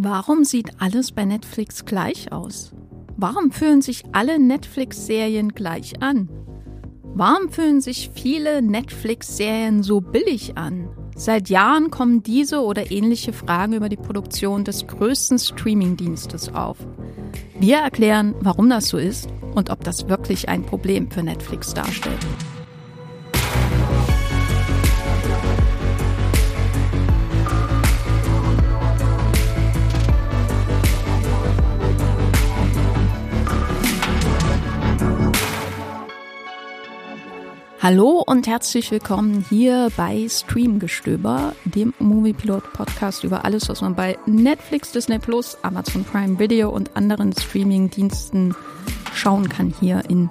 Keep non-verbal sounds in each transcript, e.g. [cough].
Warum sieht alles bei Netflix gleich aus? Warum fühlen sich alle Netflix-Serien gleich an? Warum fühlen sich viele Netflix-Serien so billig an? Seit Jahren kommen diese oder ähnliche Fragen über die Produktion des größten Streaming-Dienstes auf. Wir erklären, warum das so ist und ob das wirklich ein Problem für Netflix darstellt. Hallo und herzlich willkommen hier bei Streamgestöber, dem Moviepilot Podcast über alles, was man bei Netflix, Disney Plus, Amazon Prime Video und anderen Streaming-Diensten schauen kann hier in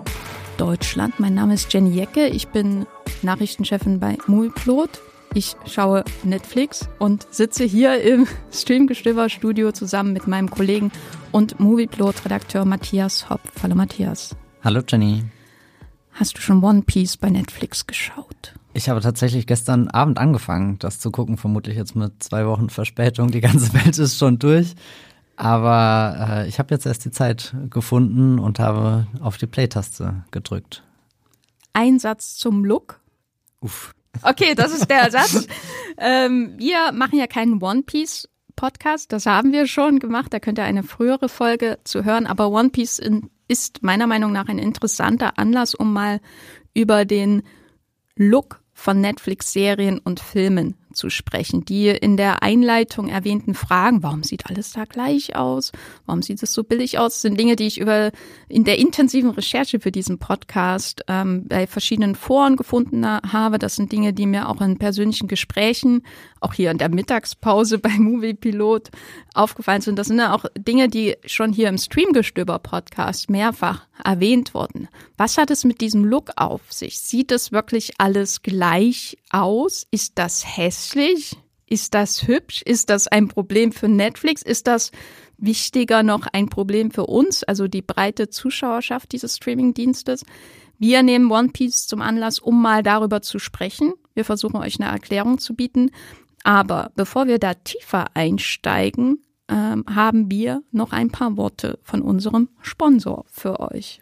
Deutschland. Mein Name ist Jenny Jecke, ich bin Nachrichtenchefin bei Moviepilot. Ich schaue Netflix und sitze hier im [laughs] Streamgestöber Studio zusammen mit meinem Kollegen und Moviepilot Redakteur Matthias Hopp. Hallo Matthias. Hallo Jenny. Hast du schon One Piece bei Netflix geschaut? Ich habe tatsächlich gestern Abend angefangen, das zu gucken, vermutlich jetzt mit zwei Wochen Verspätung. Die ganze [laughs] Welt ist schon durch. Aber äh, ich habe jetzt erst die Zeit gefunden und habe auf die Play-Taste gedrückt. Ein Satz zum Look. Uff. Okay, das ist der [laughs] Satz. ähm, wir machen ja keinen One Piece Podcast, das haben wir schon gemacht. Da könnt ihr eine frühere Folge zu hören. Aber One Piece in, ist meiner Meinung nach ein interessanter Anlass, um mal über den Look von Netflix-Serien und Filmen zu sprechen. Die in der Einleitung erwähnten Fragen, warum sieht alles da gleich aus? Warum sieht es so billig aus? sind Dinge, die ich über in der intensiven Recherche für diesen Podcast ähm, bei verschiedenen Foren gefunden habe. Das sind Dinge, die mir auch in persönlichen Gesprächen, auch hier in der Mittagspause [laughs] bei Movie Pilot aufgefallen sind. Das sind ja auch Dinge, die schon hier im Streamgestöber-Podcast mehrfach erwähnt wurden. Was hat es mit diesem Look auf sich? Sieht es wirklich alles gleich aus? Ist das hässlich? Ist das hübsch? Ist das ein Problem für Netflix? Ist das wichtiger noch ein Problem für uns, also die breite Zuschauerschaft dieses Streamingdienstes? Wir nehmen One Piece zum Anlass, um mal darüber zu sprechen. Wir versuchen euch eine Erklärung zu bieten. Aber bevor wir da tiefer einsteigen, ähm, haben wir noch ein paar Worte von unserem Sponsor für euch.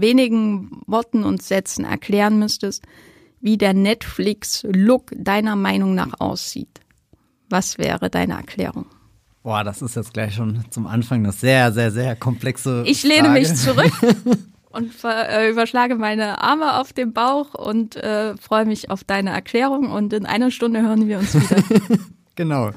wenigen Worten und Sätzen erklären müsstest, wie der Netflix-Look deiner Meinung nach aussieht, was wäre deine Erklärung? Boah, das ist jetzt gleich schon zum Anfang eine sehr, sehr, sehr komplexe. Ich lehne Frage. mich zurück [laughs] und äh, überschlage meine Arme auf dem Bauch und äh, freue mich auf deine Erklärung. Und in einer Stunde hören wir uns wieder. [laughs] genau.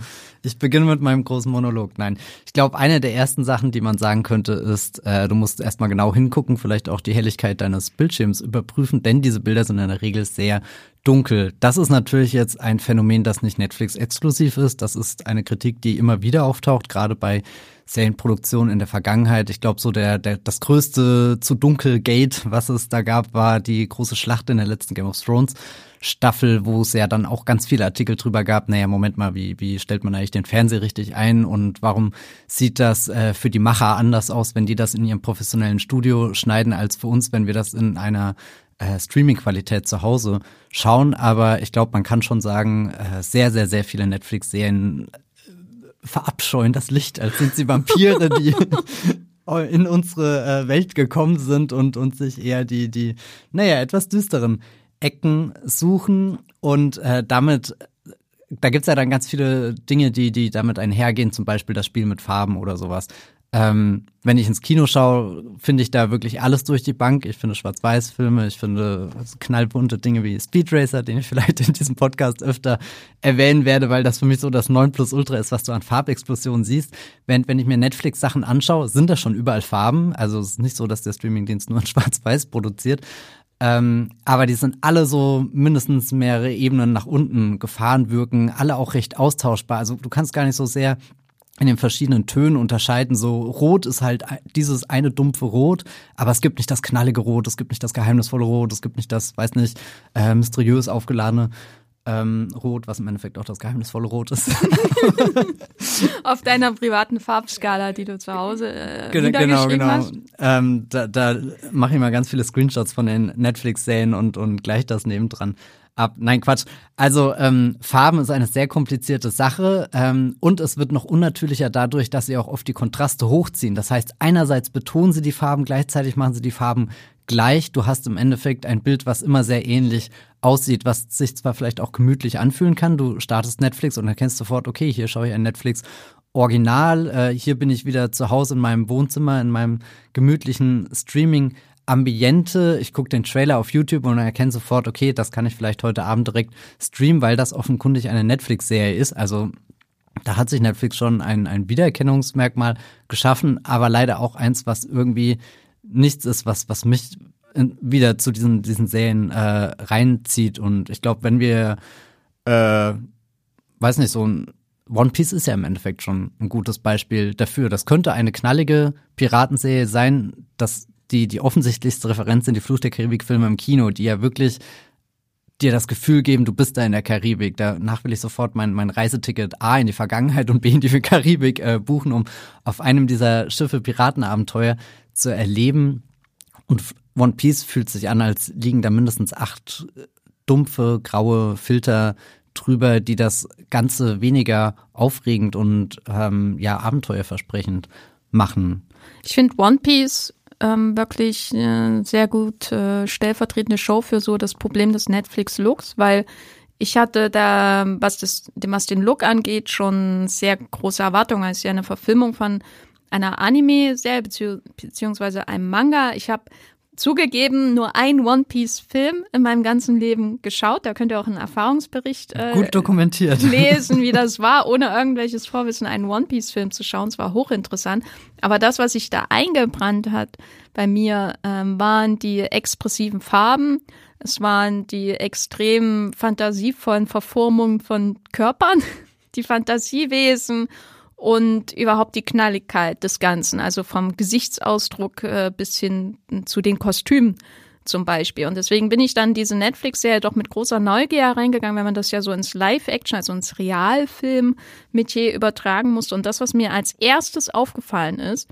Ich beginne mit meinem großen Monolog. Nein, ich glaube, eine der ersten Sachen, die man sagen könnte, ist, äh, du musst erstmal genau hingucken, vielleicht auch die Helligkeit deines Bildschirms überprüfen, denn diese Bilder sind in der Regel sehr dunkel. Das ist natürlich jetzt ein Phänomen, das nicht Netflix exklusiv ist. Das ist eine Kritik, die immer wieder auftaucht, gerade bei Serienproduktionen in der Vergangenheit. Ich glaube, so der, der das größte zu dunkel Gate, was es da gab, war die große Schlacht in der letzten Game of Thrones Staffel, wo es ja dann auch ganz viele Artikel drüber gab. Naja, Moment mal, wie, wie stellt man eigentlich den Fernseher richtig ein und warum sieht das äh, für die Macher anders aus, wenn die das in ihrem professionellen Studio schneiden, als für uns, wenn wir das in einer äh, Streaming-Qualität zu Hause schauen. Aber ich glaube, man kann schon sagen, äh, sehr, sehr, sehr viele Netflix-Serien verabscheuen das Licht, als sind sie Vampire, die [laughs] in unsere äh, Welt gekommen sind und, und sich eher die, die, naja, etwas düsteren Ecken suchen und äh, damit da gibt's ja dann ganz viele Dinge, die, die damit einhergehen, zum Beispiel das Spiel mit Farben oder sowas. Ähm, wenn ich ins Kino schaue, finde ich da wirklich alles durch die Bank. Ich finde Schwarz-Weiß-Filme, ich finde knallbunte Dinge wie Speed Racer, den ich [laughs] vielleicht in diesem Podcast öfter erwähnen werde, weil das für mich so das 9 Plus Ultra ist, was du an Farbexplosionen siehst. Während wenn ich mir Netflix-Sachen anschaue, sind da schon überall Farben. Also es ist nicht so, dass der Streamingdienst nur in [laughs] Schwarz-Weiß produziert. Ähm, aber die sind alle so mindestens mehrere Ebenen nach unten gefahren wirken, alle auch recht austauschbar. Also du kannst gar nicht so sehr in den verschiedenen Tönen unterscheiden. So rot ist halt dieses eine dumpfe Rot, aber es gibt nicht das knallige Rot, es gibt nicht das geheimnisvolle Rot, es gibt nicht das, weiß nicht, äh, mysteriös aufgeladene ähm, Rot, was im Endeffekt auch das geheimnisvolle Rot ist. [laughs] [laughs] Auf deiner privaten Farbskala, die du zu Hause äh, genau, genau, genau. hast. Ähm, da da mache ich mal ganz viele Screenshots von den Netflix-Serien und, und gleich das nebendran ab. Nein, Quatsch. Also ähm, Farben ist eine sehr komplizierte Sache ähm, und es wird noch unnatürlicher dadurch, dass sie auch oft die Kontraste hochziehen. Das heißt, einerseits betonen sie die Farben, gleichzeitig machen sie die Farben gleich. Du hast im Endeffekt ein Bild, was immer sehr ähnlich aussieht, was sich zwar vielleicht auch gemütlich anfühlen kann. Du startest Netflix und erkennst sofort, okay, hier schaue ich ein Netflix Original. Äh, hier bin ich wieder zu Hause in meinem Wohnzimmer, in meinem gemütlichen Streaming. Ambiente, ich gucke den Trailer auf YouTube und erkenne sofort, okay, das kann ich vielleicht heute Abend direkt streamen, weil das offenkundig eine Netflix-Serie ist. Also da hat sich Netflix schon ein, ein Wiedererkennungsmerkmal geschaffen, aber leider auch eins, was irgendwie nichts ist, was, was mich wieder zu diesen, diesen Serien äh, reinzieht. Und ich glaube, wenn wir, äh, weiß nicht, so ein One Piece ist ja im Endeffekt schon ein gutes Beispiel dafür. Das könnte eine knallige Piratenserie sein, dass die, die offensichtlichste Referenz sind die Fluch der Karibik-Filme im Kino, die ja wirklich dir das Gefühl geben, du bist da in der Karibik. Danach will ich sofort mein, mein Reiseticket A in die Vergangenheit und B in die Karibik äh, buchen, um auf einem dieser Schiffe Piratenabenteuer zu erleben. Und One Piece fühlt sich an, als liegen da mindestens acht äh, dumpfe, graue Filter drüber, die das Ganze weniger aufregend und ähm, ja abenteuerversprechend machen. Ich finde One Piece ähm, wirklich äh, sehr gut äh, stellvertretende Show für so das Problem des Netflix-Looks, weil ich hatte da, was, das, was den Look angeht, schon sehr große Erwartungen. Es ist ja eine Verfilmung von einer Anime-Serie bezieh beziehungsweise einem Manga. Ich habe zugegeben nur ein One Piece Film in meinem ganzen Leben geschaut. Da könnt ihr auch einen Erfahrungsbericht äh, gut dokumentiert [laughs] lesen, wie das war, ohne irgendwelches Vorwissen einen One Piece Film zu schauen. Es war hochinteressant. Aber das, was sich da eingebrannt hat bei mir, ähm, waren die expressiven Farben. Es waren die extrem fantasievollen Verformungen von Körpern, [laughs] die Fantasiewesen und überhaupt die Knalligkeit des Ganzen, also vom Gesichtsausdruck äh, bis hin zu den Kostümen zum Beispiel. Und deswegen bin ich dann diese Netflix-Serie doch mit großer Neugier reingegangen, wenn man das ja so ins Live-Action, also ins Realfilm-Metier übertragen muss. Und das, was mir als erstes aufgefallen ist,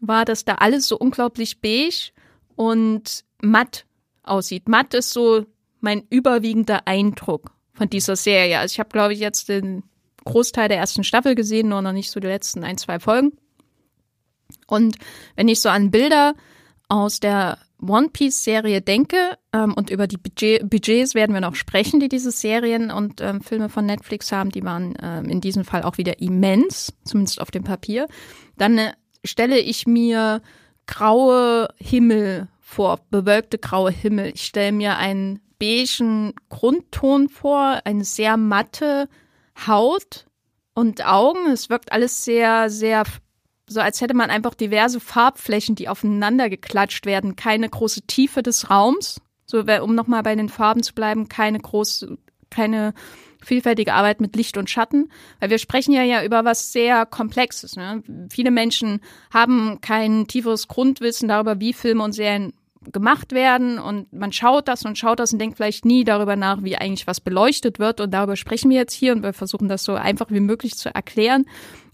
war, dass da alles so unglaublich beige und matt aussieht. Matt ist so mein überwiegender Eindruck von dieser Serie. Also ich habe, glaube ich, jetzt den Großteil der ersten Staffel gesehen, nur noch nicht so die letzten ein, zwei Folgen. Und wenn ich so an Bilder aus der One Piece Serie denke, ähm, und über die Budget, Budgets werden wir noch sprechen, die diese Serien und ähm, Filme von Netflix haben, die waren ähm, in diesem Fall auch wieder immens, zumindest auf dem Papier, dann äh, stelle ich mir graue Himmel vor, bewölkte graue Himmel. Ich stelle mir einen beigen Grundton vor, eine sehr matte Haut und Augen. Es wirkt alles sehr, sehr so, als hätte man einfach diverse Farbflächen, die aufeinander geklatscht werden. Keine große Tiefe des Raums. So, um nochmal bei den Farben zu bleiben, keine große, keine vielfältige Arbeit mit Licht und Schatten, weil wir sprechen ja ja über was sehr Komplexes. Ne? Viele Menschen haben kein tieferes Grundwissen darüber, wie Filme und Serien gemacht werden und man schaut das und schaut das und denkt vielleicht nie darüber nach, wie eigentlich was beleuchtet wird und darüber sprechen wir jetzt hier und wir versuchen das so einfach wie möglich zu erklären.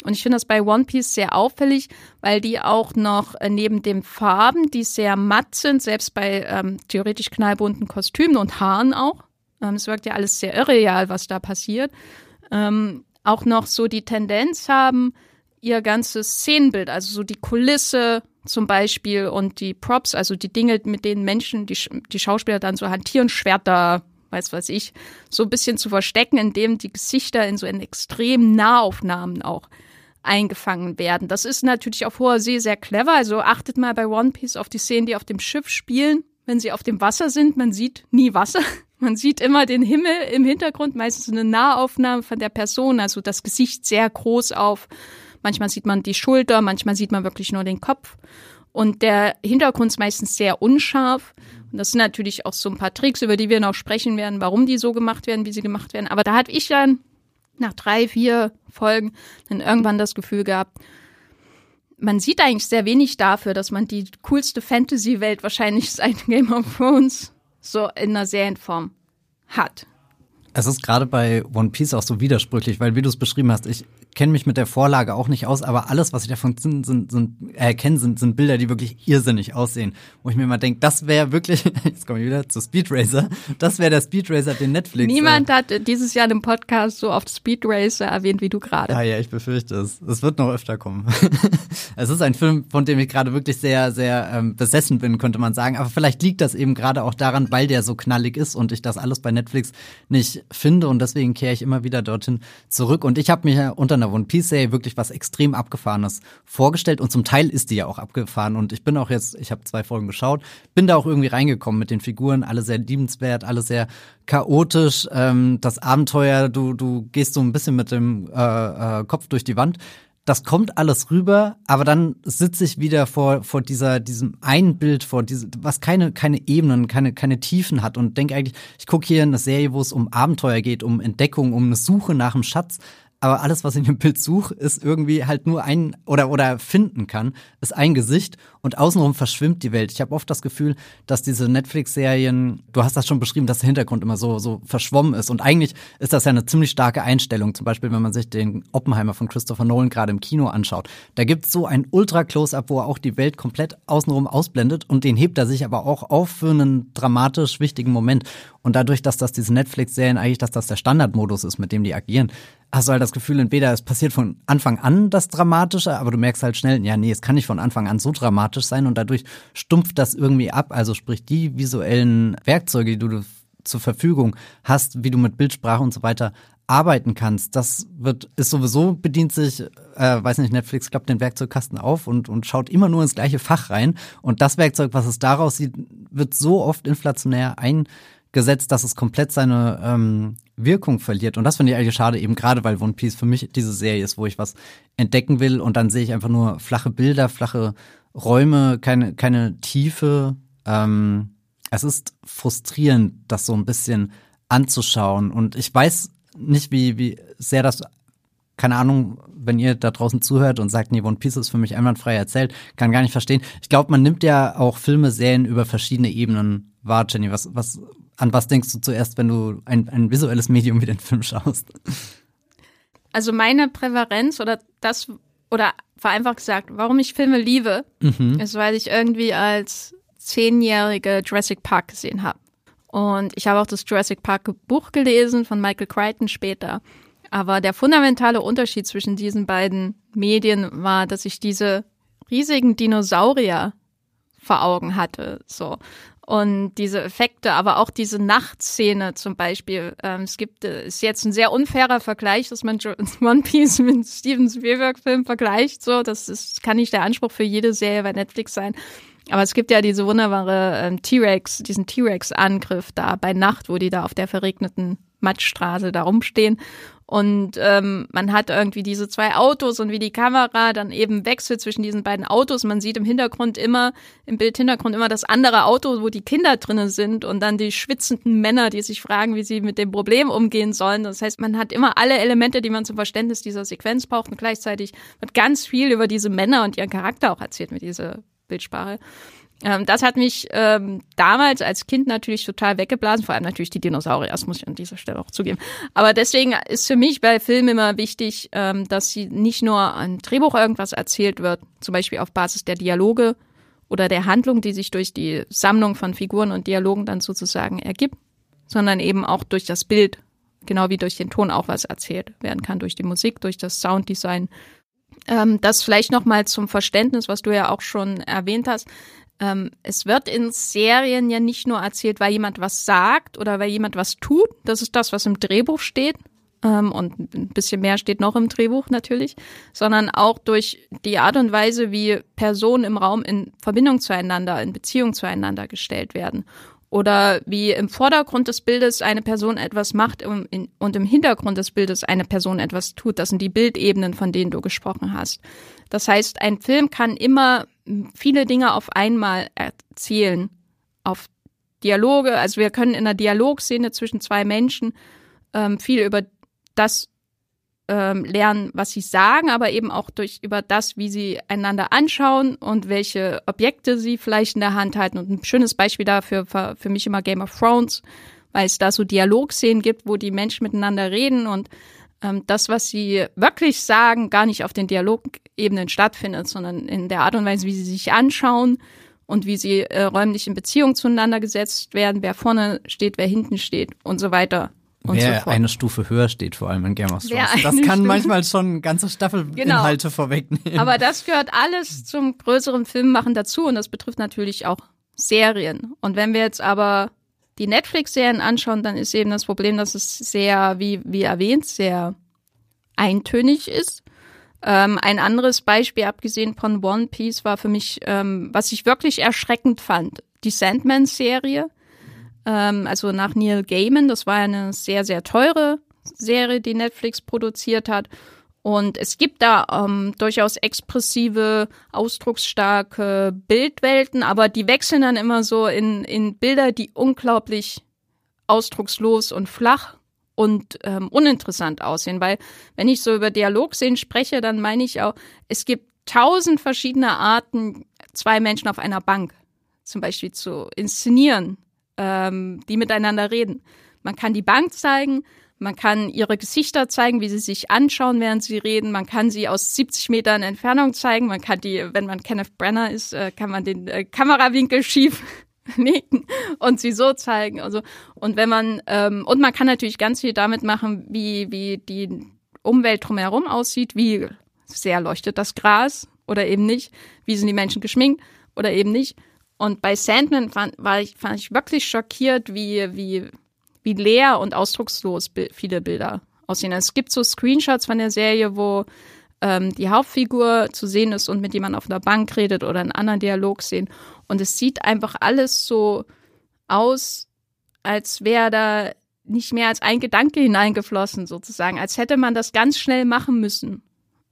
Und ich finde das bei One Piece sehr auffällig, weil die auch noch äh, neben den Farben, die sehr matt sind, selbst bei ähm, theoretisch knallbunten Kostümen und Haaren auch, ähm, es wirkt ja alles sehr irreal, was da passiert, ähm, auch noch so die Tendenz haben, ihr ganzes Szenenbild, also so die Kulisse zum Beispiel und die Props, also die Dinge, mit denen Menschen, die, die Schauspieler dann so hantieren, Schwerter, weiß was ich, so ein bisschen zu verstecken, indem die Gesichter in so in extremen Nahaufnahmen auch eingefangen werden. Das ist natürlich auf hoher See sehr clever. Also achtet mal bei One Piece auf die Szenen, die auf dem Schiff spielen. Wenn sie auf dem Wasser sind, man sieht nie Wasser. [laughs] Man sieht immer den Himmel im Hintergrund, meistens eine Nahaufnahme von der Person, also das Gesicht sehr groß auf. Manchmal sieht man die Schulter, manchmal sieht man wirklich nur den Kopf. Und der Hintergrund ist meistens sehr unscharf. Und das sind natürlich auch so ein paar Tricks, über die wir noch sprechen werden, warum die so gemacht werden, wie sie gemacht werden. Aber da hatte ich dann nach drei, vier Folgen dann irgendwann das Gefühl gehabt, man sieht eigentlich sehr wenig dafür, dass man die coolste Fantasy-Welt wahrscheinlich [laughs] seit Game of Thrones so in einer Serienform hat. Es ist gerade bei One Piece auch so widersprüchlich, weil wie du es beschrieben hast, ich kenne mich mit der Vorlage auch nicht aus, aber alles, was ich davon sind, sind, sind, äh, kenne, sind, sind Bilder, die wirklich irrsinnig aussehen. Wo ich mir mal denke, das wäre wirklich, [laughs] jetzt komme ich wieder zu Speed Racer, das wäre der Speed Racer, den Netflix. Niemand äh, hat dieses Jahr im Podcast so oft Speed Racer erwähnt wie du gerade. Ah ja, ich befürchte es. Es wird noch öfter kommen. [laughs] es ist ein Film, von dem ich gerade wirklich sehr, sehr ähm, besessen bin, könnte man sagen. Aber vielleicht liegt das eben gerade auch daran, weil der so knallig ist und ich das alles bei Netflix nicht finde und deswegen kehre ich immer wieder dorthin zurück. Und ich habe mir unter einer One Piece Serie wirklich was extrem abgefahrenes vorgestellt und zum Teil ist die ja auch abgefahren. Und ich bin auch jetzt, ich habe zwei Folgen geschaut, bin da auch irgendwie reingekommen mit den Figuren, alle sehr liebenswert, alle sehr chaotisch, ähm, das Abenteuer, du du gehst so ein bisschen mit dem äh, äh, Kopf durch die Wand das kommt alles rüber, aber dann sitze ich wieder vor, vor dieser, diesem einen Bild, vor diesem, was keine, keine Ebenen, keine, keine Tiefen hat und denke eigentlich, ich gucke hier eine Serie, wo es um Abenteuer geht, um Entdeckung, um eine Suche nach dem Schatz, aber alles, was ich im Bild suche, ist irgendwie halt nur ein oder oder finden kann, ist ein Gesicht und außenrum verschwimmt die Welt. Ich habe oft das Gefühl, dass diese Netflix-Serien, du hast das schon beschrieben, dass der Hintergrund immer so so verschwommen ist und eigentlich ist das ja eine ziemlich starke Einstellung. Zum Beispiel, wenn man sich den Oppenheimer von Christopher Nolan gerade im Kino anschaut, da gibt's so ein Ultra-Close-up, wo er auch die Welt komplett außenrum ausblendet und den hebt er sich aber auch auf für einen dramatisch wichtigen Moment. Und dadurch, dass das diese Netflix-Serien eigentlich, dass das der Standardmodus ist, mit dem die agieren, hast du halt das Gefühl, entweder es passiert von Anfang an das Dramatische, aber du merkst halt schnell, ja, nee, es kann nicht von Anfang an so dramatisch sein und dadurch stumpft das irgendwie ab. Also sprich, die visuellen Werkzeuge, die du zur Verfügung hast, wie du mit Bildsprache und so weiter arbeiten kannst. Das wird, ist sowieso, bedient sich, äh, weiß nicht, Netflix klappt den Werkzeugkasten auf und, und schaut immer nur ins gleiche Fach rein. Und das Werkzeug, was es daraus sieht, wird so oft inflationär eingesetzt, dass es komplett seine ähm, Wirkung verliert. Und das finde ich eigentlich schade, eben gerade weil One Piece für mich diese Serie ist, wo ich was entdecken will und dann sehe ich einfach nur flache Bilder, flache Räume, keine, keine Tiefe. Ähm, es ist frustrierend, das so ein bisschen anzuschauen. Und ich weiß nicht, wie, wie sehr das keine Ahnung, wenn ihr da draußen zuhört und sagt, nee, One Piece ist für mich einwandfrei erzählt, kann gar nicht verstehen. Ich glaube, man nimmt ja auch Filme, Serien über verschiedene Ebenen wahr, Jenny. Was, was, an was denkst du zuerst, wenn du ein, ein visuelles Medium wie den Film schaust? Also meine Präferenz oder das, oder vereinfacht gesagt, warum ich Filme liebe, mhm. ist, weil ich irgendwie als zehnjährige Jurassic Park gesehen habe. Und ich habe auch das Jurassic Park Buch gelesen von Michael Crichton später. Aber der fundamentale Unterschied zwischen diesen beiden Medien war, dass ich diese riesigen Dinosaurier vor Augen hatte. So und diese Effekte, aber auch diese Nachtszene zum Beispiel. Ähm, es gibt, äh, ist jetzt ein sehr unfairer Vergleich, dass man [laughs] One Piece mit Steven Spielberg Film vergleicht. So, das ist, kann nicht der Anspruch für jede Serie bei Netflix sein. Aber es gibt ja diese wunderbare ähm, T-Rex, diesen T-Rex-Angriff da bei Nacht, wo die da auf der verregneten Matschstraße da rumstehen und ähm, man hat irgendwie diese zwei Autos und wie die Kamera dann eben wechselt zwischen diesen beiden Autos. Man sieht im Hintergrund immer, im Bildhintergrund immer das andere Auto, wo die Kinder drinnen sind und dann die schwitzenden Männer, die sich fragen, wie sie mit dem Problem umgehen sollen. Das heißt, man hat immer alle Elemente, die man zum Verständnis dieser Sequenz braucht und gleichzeitig wird ganz viel über diese Männer und ihren Charakter auch erzählt mit dieser Bildsprache. Ähm, das hat mich ähm, damals als Kind natürlich total weggeblasen, vor allem natürlich die Dinosaurier, das muss ich an dieser Stelle auch zugeben. Aber deswegen ist für mich bei Filmen immer wichtig, ähm, dass sie nicht nur ein Drehbuch irgendwas erzählt wird, zum Beispiel auf Basis der Dialoge oder der Handlung, die sich durch die Sammlung von Figuren und Dialogen dann sozusagen ergibt, sondern eben auch durch das Bild, genau wie durch den Ton auch was erzählt werden kann, durch die Musik, durch das Sounddesign Ähm, das vielleicht noch mal zum Verständnis, was du ja auch schon erwähnt hast. Ähm, es wird in Serien ja nicht nur erzählt, weil jemand was sagt oder weil jemand was tut. Das ist das, was im Drehbuch steht. Ähm, und ein bisschen mehr steht noch im Drehbuch natürlich, sondern auch durch die Art und Weise, wie Personen im Raum in Verbindung zueinander, in Beziehung zueinander gestellt werden oder wie im Vordergrund des Bildes eine Person etwas macht und im Hintergrund des Bildes eine Person etwas tut. Das sind die Bildebenen, von denen du gesprochen hast. Das heißt, ein Film kann immer viele Dinge auf einmal erzählen, auf Dialoge. Also wir können in einer Dialogszene zwischen zwei Menschen ähm, viel über das ähm, lernen, was sie sagen, aber eben auch durch über das, wie sie einander anschauen und welche Objekte sie vielleicht in der Hand halten. Und ein schönes Beispiel dafür war für mich immer Game of Thrones, weil es da so Dialogszenen gibt, wo die Menschen miteinander reden und das, was sie wirklich sagen, gar nicht auf den Dialogebenen stattfindet, sondern in der Art und Weise, wie sie sich anschauen und wie sie äh, räumlich in Beziehung zueinander gesetzt werden, wer vorne steht, wer hinten steht und so weiter und Wer so eine Stufe höher steht, vor allem in Game of Thrones. Das kann Stufe. manchmal schon ganze Staffelinhalte genau. vorwegnehmen. Aber das gehört alles zum größeren Filmmachen dazu und das betrifft natürlich auch Serien. Und wenn wir jetzt aber die Netflix-Serien anschauen, dann ist eben das Problem, dass es sehr, wie, wie erwähnt, sehr eintönig ist. Ähm, ein anderes Beispiel, abgesehen von One Piece, war für mich, ähm, was ich wirklich erschreckend fand, die Sandman-Serie ähm, also nach Neil Gaiman. Das war eine sehr, sehr teure Serie, die Netflix produziert hat. Und es gibt da ähm, durchaus expressive, ausdrucksstarke Bildwelten, aber die wechseln dann immer so in, in Bilder, die unglaublich ausdruckslos und flach und ähm, uninteressant aussehen. Weil wenn ich so über Dialogszenen spreche, dann meine ich auch, es gibt tausend verschiedene Arten, zwei Menschen auf einer Bank zum Beispiel zu inszenieren ähm, die miteinander reden. Man kann die Bank zeigen, man kann ihre Gesichter zeigen, wie sie sich anschauen, während sie reden. Man kann sie aus 70 Metern Entfernung zeigen. Man kann die, wenn man Kenneth Brenner ist, äh, kann man den äh, Kamerawinkel schief [laughs] legen und sie so zeigen. Also und wenn man ähm, und man kann natürlich ganz viel damit machen, wie wie die Umwelt drumherum aussieht, wie sehr leuchtet das Gras oder eben nicht, wie sind die Menschen geschminkt oder eben nicht. Und bei Sandman fand, war ich, fand ich wirklich schockiert, wie, wie, wie leer und ausdruckslos viele Bilder aussehen. Es gibt so Screenshots von der Serie, wo ähm, die Hauptfigur zu sehen ist und mit jemandem auf einer Bank redet oder einen anderen Dialog sehen. Und es sieht einfach alles so aus, als wäre da nicht mehr als ein Gedanke hineingeflossen, sozusagen, als hätte man das ganz schnell machen müssen.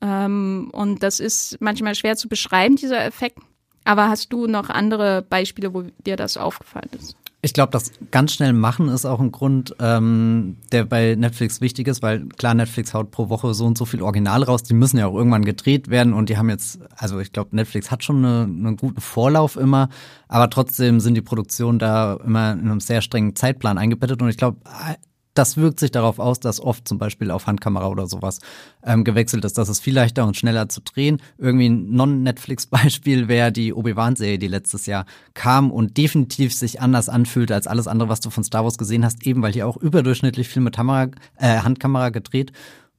Ähm, und das ist manchmal schwer zu beschreiben, dieser Effekt. Aber hast du noch andere Beispiele, wo dir das aufgefallen ist? Ich glaube, das ganz schnell machen ist auch ein Grund, ähm, der bei Netflix wichtig ist, weil klar, Netflix haut pro Woche so und so viel Original raus. Die müssen ja auch irgendwann gedreht werden und die haben jetzt, also ich glaube, Netflix hat schon eine, einen guten Vorlauf immer, aber trotzdem sind die Produktionen da immer in einem sehr strengen Zeitplan eingebettet und ich glaube, das wirkt sich darauf aus, dass oft zum Beispiel auf Handkamera oder sowas ähm, gewechselt ist. Das ist viel leichter und schneller zu drehen. Irgendwie ein Non-Netflix-Beispiel wäre die Obi-Wan-Serie, die letztes Jahr kam und definitiv sich anders anfühlt als alles andere, was du von Star Wars gesehen hast, eben weil hier auch überdurchschnittlich viel mit Kamera, äh, Handkamera gedreht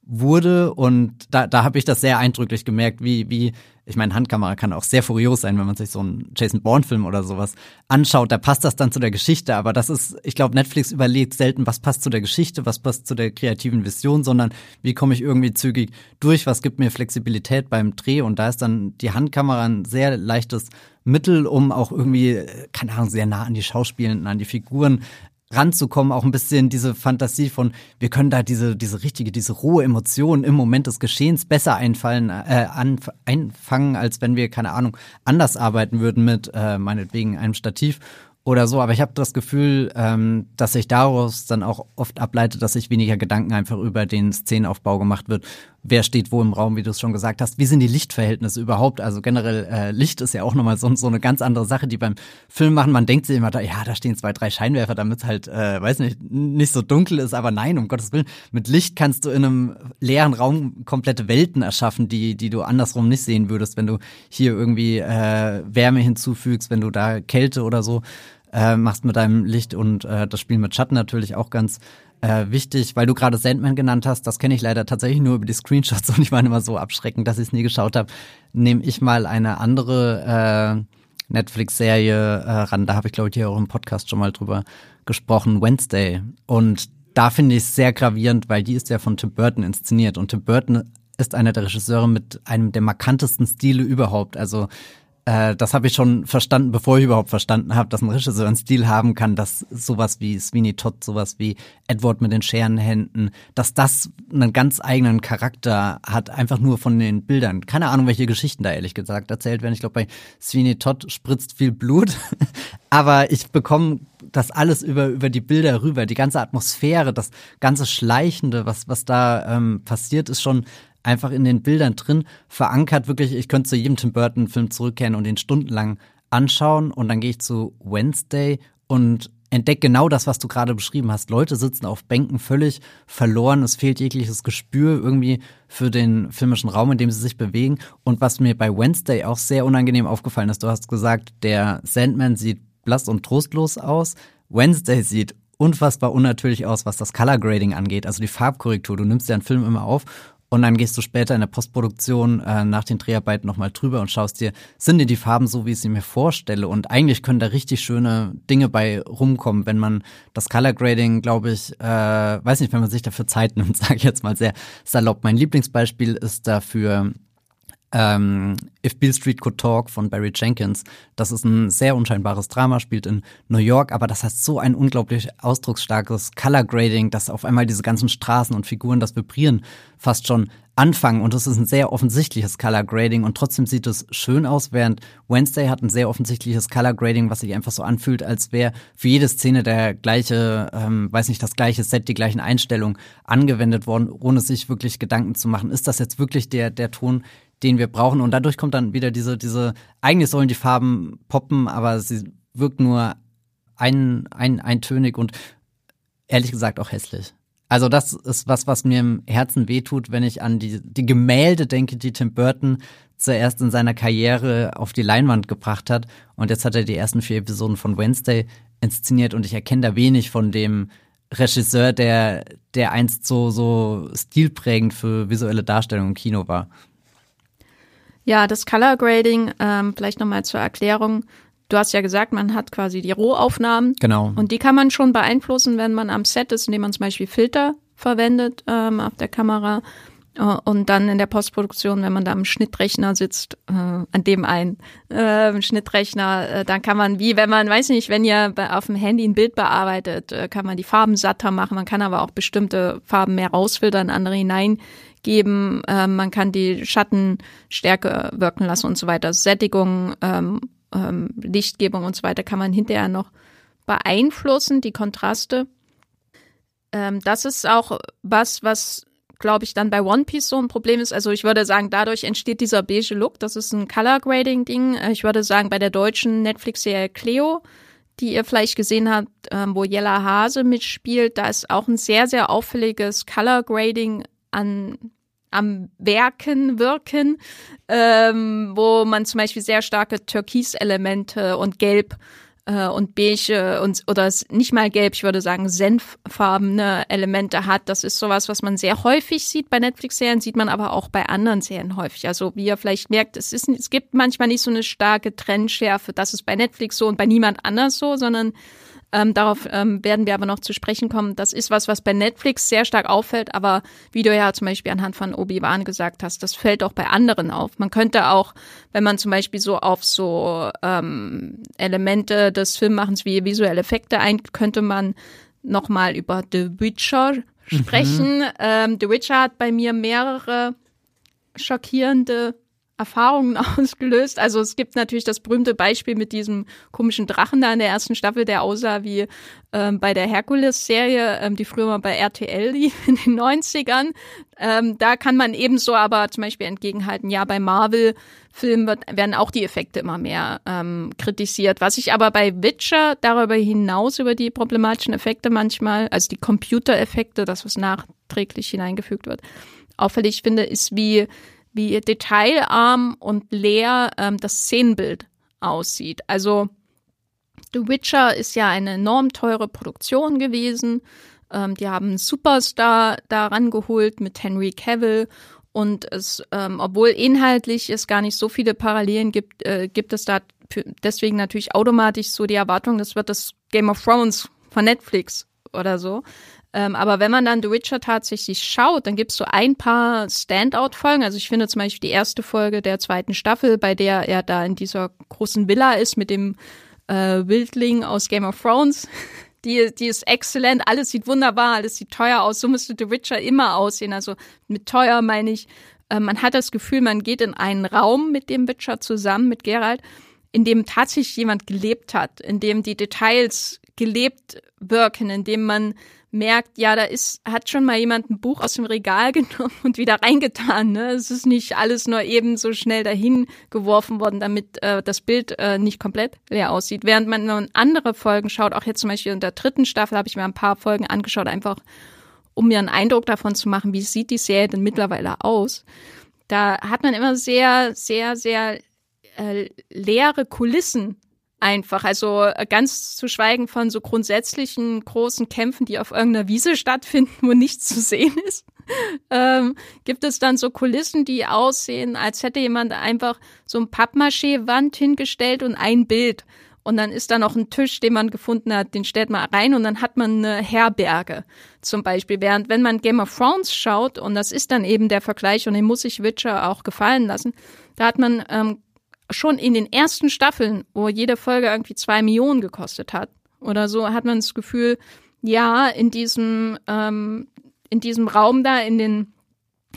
wurde und da, da habe ich das sehr eindrücklich gemerkt, wie, wie, ich meine, Handkamera kann auch sehr furios sein, wenn man sich so einen Jason Bourne-Film oder sowas anschaut, da passt das dann zu der Geschichte, aber das ist, ich glaube, Netflix überlegt selten, was passt zu der Geschichte, was passt zu der kreativen Vision, sondern wie komme ich irgendwie zügig durch, was gibt mir Flexibilität beim Dreh. Und da ist dann die Handkamera ein sehr leichtes Mittel, um auch irgendwie, keine Ahnung, sehr nah an die Schauspielenden, an die Figuren ranzukommen, auch ein bisschen diese Fantasie von, wir können da diese, diese richtige, diese rohe Emotion im Moment des Geschehens besser einfallen, äh, an, einfangen, als wenn wir, keine Ahnung, anders arbeiten würden mit äh, meinetwegen einem Stativ oder so. Aber ich habe das Gefühl, ähm, dass sich daraus dann auch oft ableitet, dass sich weniger Gedanken einfach über den Szenenaufbau gemacht wird. Wer steht wo im Raum, wie du es schon gesagt hast? Wie sind die Lichtverhältnisse überhaupt? Also generell äh, Licht ist ja auch nochmal so, so eine ganz andere Sache, die beim Film machen. Man denkt sich immer, da, ja, da stehen zwei, drei Scheinwerfer, damit halt, äh, weiß nicht, nicht so dunkel ist. Aber nein, um Gottes Willen, mit Licht kannst du in einem leeren Raum komplette Welten erschaffen, die, die du andersrum nicht sehen würdest, wenn du hier irgendwie äh, Wärme hinzufügst, wenn du da Kälte oder so äh, machst mit deinem Licht und äh, das Spiel mit Schatten natürlich auch ganz äh, wichtig, weil du gerade Sandman genannt hast, das kenne ich leider tatsächlich nur über die Screenshots [laughs] und die waren immer so abschreckend, dass ich es nie geschaut habe. Nehme ich mal eine andere äh, Netflix-Serie äh, ran, da habe ich glaube ich hier auch im Podcast schon mal drüber gesprochen, Wednesday. Und da finde ich es sehr gravierend, weil die ist ja von Tim Burton inszeniert und Tim Burton ist einer der Regisseure mit einem der markantesten Stile überhaupt. Also äh, das habe ich schon verstanden, bevor ich überhaupt verstanden habe, dass ein Regisseur einen Stil haben kann, dass sowas wie Sweeney Todd, sowas wie Edward mit den Scherenhänden, dass das einen ganz eigenen Charakter hat, einfach nur von den Bildern. Keine Ahnung, welche Geschichten da ehrlich gesagt erzählt werden. Ich glaube, bei Sweeney Todd spritzt viel Blut, [laughs] aber ich bekomme das alles über, über die Bilder rüber, die ganze Atmosphäre, das ganze Schleichende, was, was da ähm, passiert, ist schon einfach in den Bildern drin verankert. Wirklich, ich könnte zu jedem Tim Burton-Film zurückkehren und den stundenlang anschauen. Und dann gehe ich zu Wednesday und entdecke genau das, was du gerade beschrieben hast. Leute sitzen auf Bänken völlig verloren. Es fehlt jegliches Gespür irgendwie für den filmischen Raum, in dem sie sich bewegen. Und was mir bei Wednesday auch sehr unangenehm aufgefallen ist, du hast gesagt, der Sandman sieht blass und trostlos aus. Wednesday sieht unfassbar unnatürlich aus, was das Color Grading angeht, also die Farbkorrektur. Du nimmst ja einen Film immer auf und dann gehst du später in der Postproduktion äh, nach den Dreharbeiten nochmal drüber und schaust dir, sind dir die Farben so, wie ich sie mir vorstelle? Und eigentlich können da richtig schöne Dinge bei rumkommen, wenn man das Color Grading, glaube ich, äh, weiß nicht, wenn man sich dafür Zeit nimmt, [laughs] sage ich jetzt mal sehr salopp. Mein Lieblingsbeispiel ist dafür ähm, If Bill Street Could Talk von Barry Jenkins. Das ist ein sehr unscheinbares Drama, spielt in New York, aber das hat so ein unglaublich ausdrucksstarkes Color Grading, dass auf einmal diese ganzen Straßen und Figuren das Vibrieren fast schon anfangen und es ist ein sehr offensichtliches Color Grading und trotzdem sieht es schön aus, während Wednesday hat ein sehr offensichtliches Color Grading, was sich einfach so anfühlt, als wäre für jede Szene der gleiche, ähm, weiß nicht, das gleiche Set, die gleichen Einstellungen angewendet worden, ohne sich wirklich Gedanken zu machen. Ist das jetzt wirklich der, der Ton, den wir brauchen. Und dadurch kommt dann wieder diese, diese, eigentlich sollen die Farben poppen, aber sie wirkt nur ein, ein, eintönig und ehrlich gesagt auch hässlich. Also das ist was, was mir im Herzen wehtut, wenn ich an die, die Gemälde denke, die Tim Burton zuerst in seiner Karriere auf die Leinwand gebracht hat. Und jetzt hat er die ersten vier Episoden von Wednesday inszeniert und ich erkenne da wenig von dem Regisseur, der, der einst so, so stilprägend für visuelle Darstellung im Kino war. Ja, das Color Grading, ähm, vielleicht nochmal zur Erklärung. Du hast ja gesagt, man hat quasi die Rohaufnahmen. Genau. Und die kann man schon beeinflussen, wenn man am Set ist, indem man zum Beispiel Filter verwendet ähm, auf der Kamera. Äh, und dann in der Postproduktion, wenn man da am Schnittrechner sitzt, äh, an dem einen äh, Schnittrechner, äh, dann kann man, wie wenn man, weiß nicht, wenn ihr auf dem Handy ein Bild bearbeitet, äh, kann man die Farben satter machen. Man kann aber auch bestimmte Farben mehr rausfiltern, andere hinein geben, ähm, man kann die Schatten stärker wirken lassen und so weiter. Sättigung, ähm, ähm, Lichtgebung und so weiter kann man hinterher noch beeinflussen, die Kontraste. Ähm, das ist auch was, was glaube ich, dann bei One Piece so ein Problem ist. Also ich würde sagen, dadurch entsteht dieser beige Look. Das ist ein Color Grading Ding. Äh, ich würde sagen, bei der deutschen Netflix-Serie Cleo, die ihr vielleicht gesehen habt, ähm, wo Jella Hase mitspielt, da ist auch ein sehr, sehr auffälliges Color Grading an am Werken wirken, ähm, wo man zum Beispiel sehr starke Türkis-Elemente und Gelb äh, und beige und oder nicht mal gelb, ich würde sagen senffarbene Elemente hat. Das ist sowas, was man sehr häufig sieht bei Netflix-Serien, sieht man aber auch bei anderen Serien häufig. Also wie ihr vielleicht merkt, es ist es gibt manchmal nicht so eine starke Trennschärfe, das ist bei Netflix so und bei niemand anders so, sondern ähm, darauf ähm, werden wir aber noch zu sprechen kommen. Das ist was, was bei Netflix sehr stark auffällt, aber wie du ja zum Beispiel anhand von Obi-Wan gesagt hast, das fällt auch bei anderen auf. Man könnte auch, wenn man zum Beispiel so auf so ähm, Elemente des Filmmachens wie visuelle Effekte ein, könnte man nochmal über The Witcher sprechen. Mhm. Ähm, The Witcher hat bei mir mehrere schockierende Erfahrungen [laughs] ausgelöst. Also es gibt natürlich das berühmte Beispiel mit diesem komischen Drachen da in der ersten Staffel, der aussah wie ähm, bei der Herkules-Serie, ähm, die früher mal bei RTL lief [laughs] in den 90ern. Ähm, da kann man ebenso aber zum Beispiel entgegenhalten, ja, bei Marvel-Filmen werden auch die Effekte immer mehr ähm, kritisiert. Was ich aber bei Witcher darüber hinaus über die problematischen Effekte manchmal, also die Computereffekte, das was nachträglich hineingefügt wird, auffällig finde, ist wie wie detailarm und leer ähm, das Szenenbild aussieht. Also The Witcher ist ja eine enorm teure Produktion gewesen. Ähm, die haben einen Superstar da rangeholt mit Henry Cavill und es, ähm, obwohl inhaltlich es gar nicht so viele Parallelen gibt, äh, gibt es da deswegen natürlich automatisch so die Erwartung, das wird das Game of Thrones von Netflix oder so. Ähm, aber wenn man dann The Witcher tatsächlich schaut, dann gibt es so ein paar Standout-Folgen. Also ich finde zum Beispiel die erste Folge der zweiten Staffel, bei der er da in dieser großen Villa ist mit dem äh, Wildling aus Game of Thrones. [laughs] Die, die ist exzellent, alles sieht wunderbar, alles sieht teuer aus. So müsste The Witcher immer aussehen. Also mit teuer meine ich, äh, man hat das Gefühl, man geht in einen Raum mit dem Witcher zusammen, mit Geralt, in dem tatsächlich jemand gelebt hat, in dem die Details gelebt wirken, in dem man merkt, ja, da ist, hat schon mal jemand ein Buch aus dem Regal [laughs] genommen und wieder reingetan. Ne? Es ist nicht alles nur eben so schnell dahin geworfen worden, damit äh, das Bild äh, nicht komplett leer aussieht. Während man in andere Folgen schaut, auch jetzt zum Beispiel in der dritten Staffel habe ich mir ein paar Folgen angeschaut, einfach um mir einen Eindruck davon zu machen, wie sieht die Serie denn mittlerweile aus. Da hat man immer sehr, sehr, sehr äh, leere Kulissen einfach. Also äh, ganz zu schweigen von so grundsätzlichen großen Kämpfen, die auf irgendeiner Wiese stattfinden, wo nichts zu sehen ist. Ähm, gibt es dann so Kulissen, die aussehen, als hätte jemand einfach so ein Pappmaché-Wand hingestellt und ein Bild. Und dann ist da noch ein Tisch, den man gefunden hat, den stellt man rein und dann hat man eine Herberge zum Beispiel. Während wenn man Game of Thrones schaut, und das ist dann eben der Vergleich, und den muss sich Witcher auch gefallen lassen, da hat man ähm, schon in den ersten Staffeln, wo jede Folge irgendwie zwei Millionen gekostet hat oder so, hat man das Gefühl, ja, in diesem, ähm, in diesem Raum da, in den,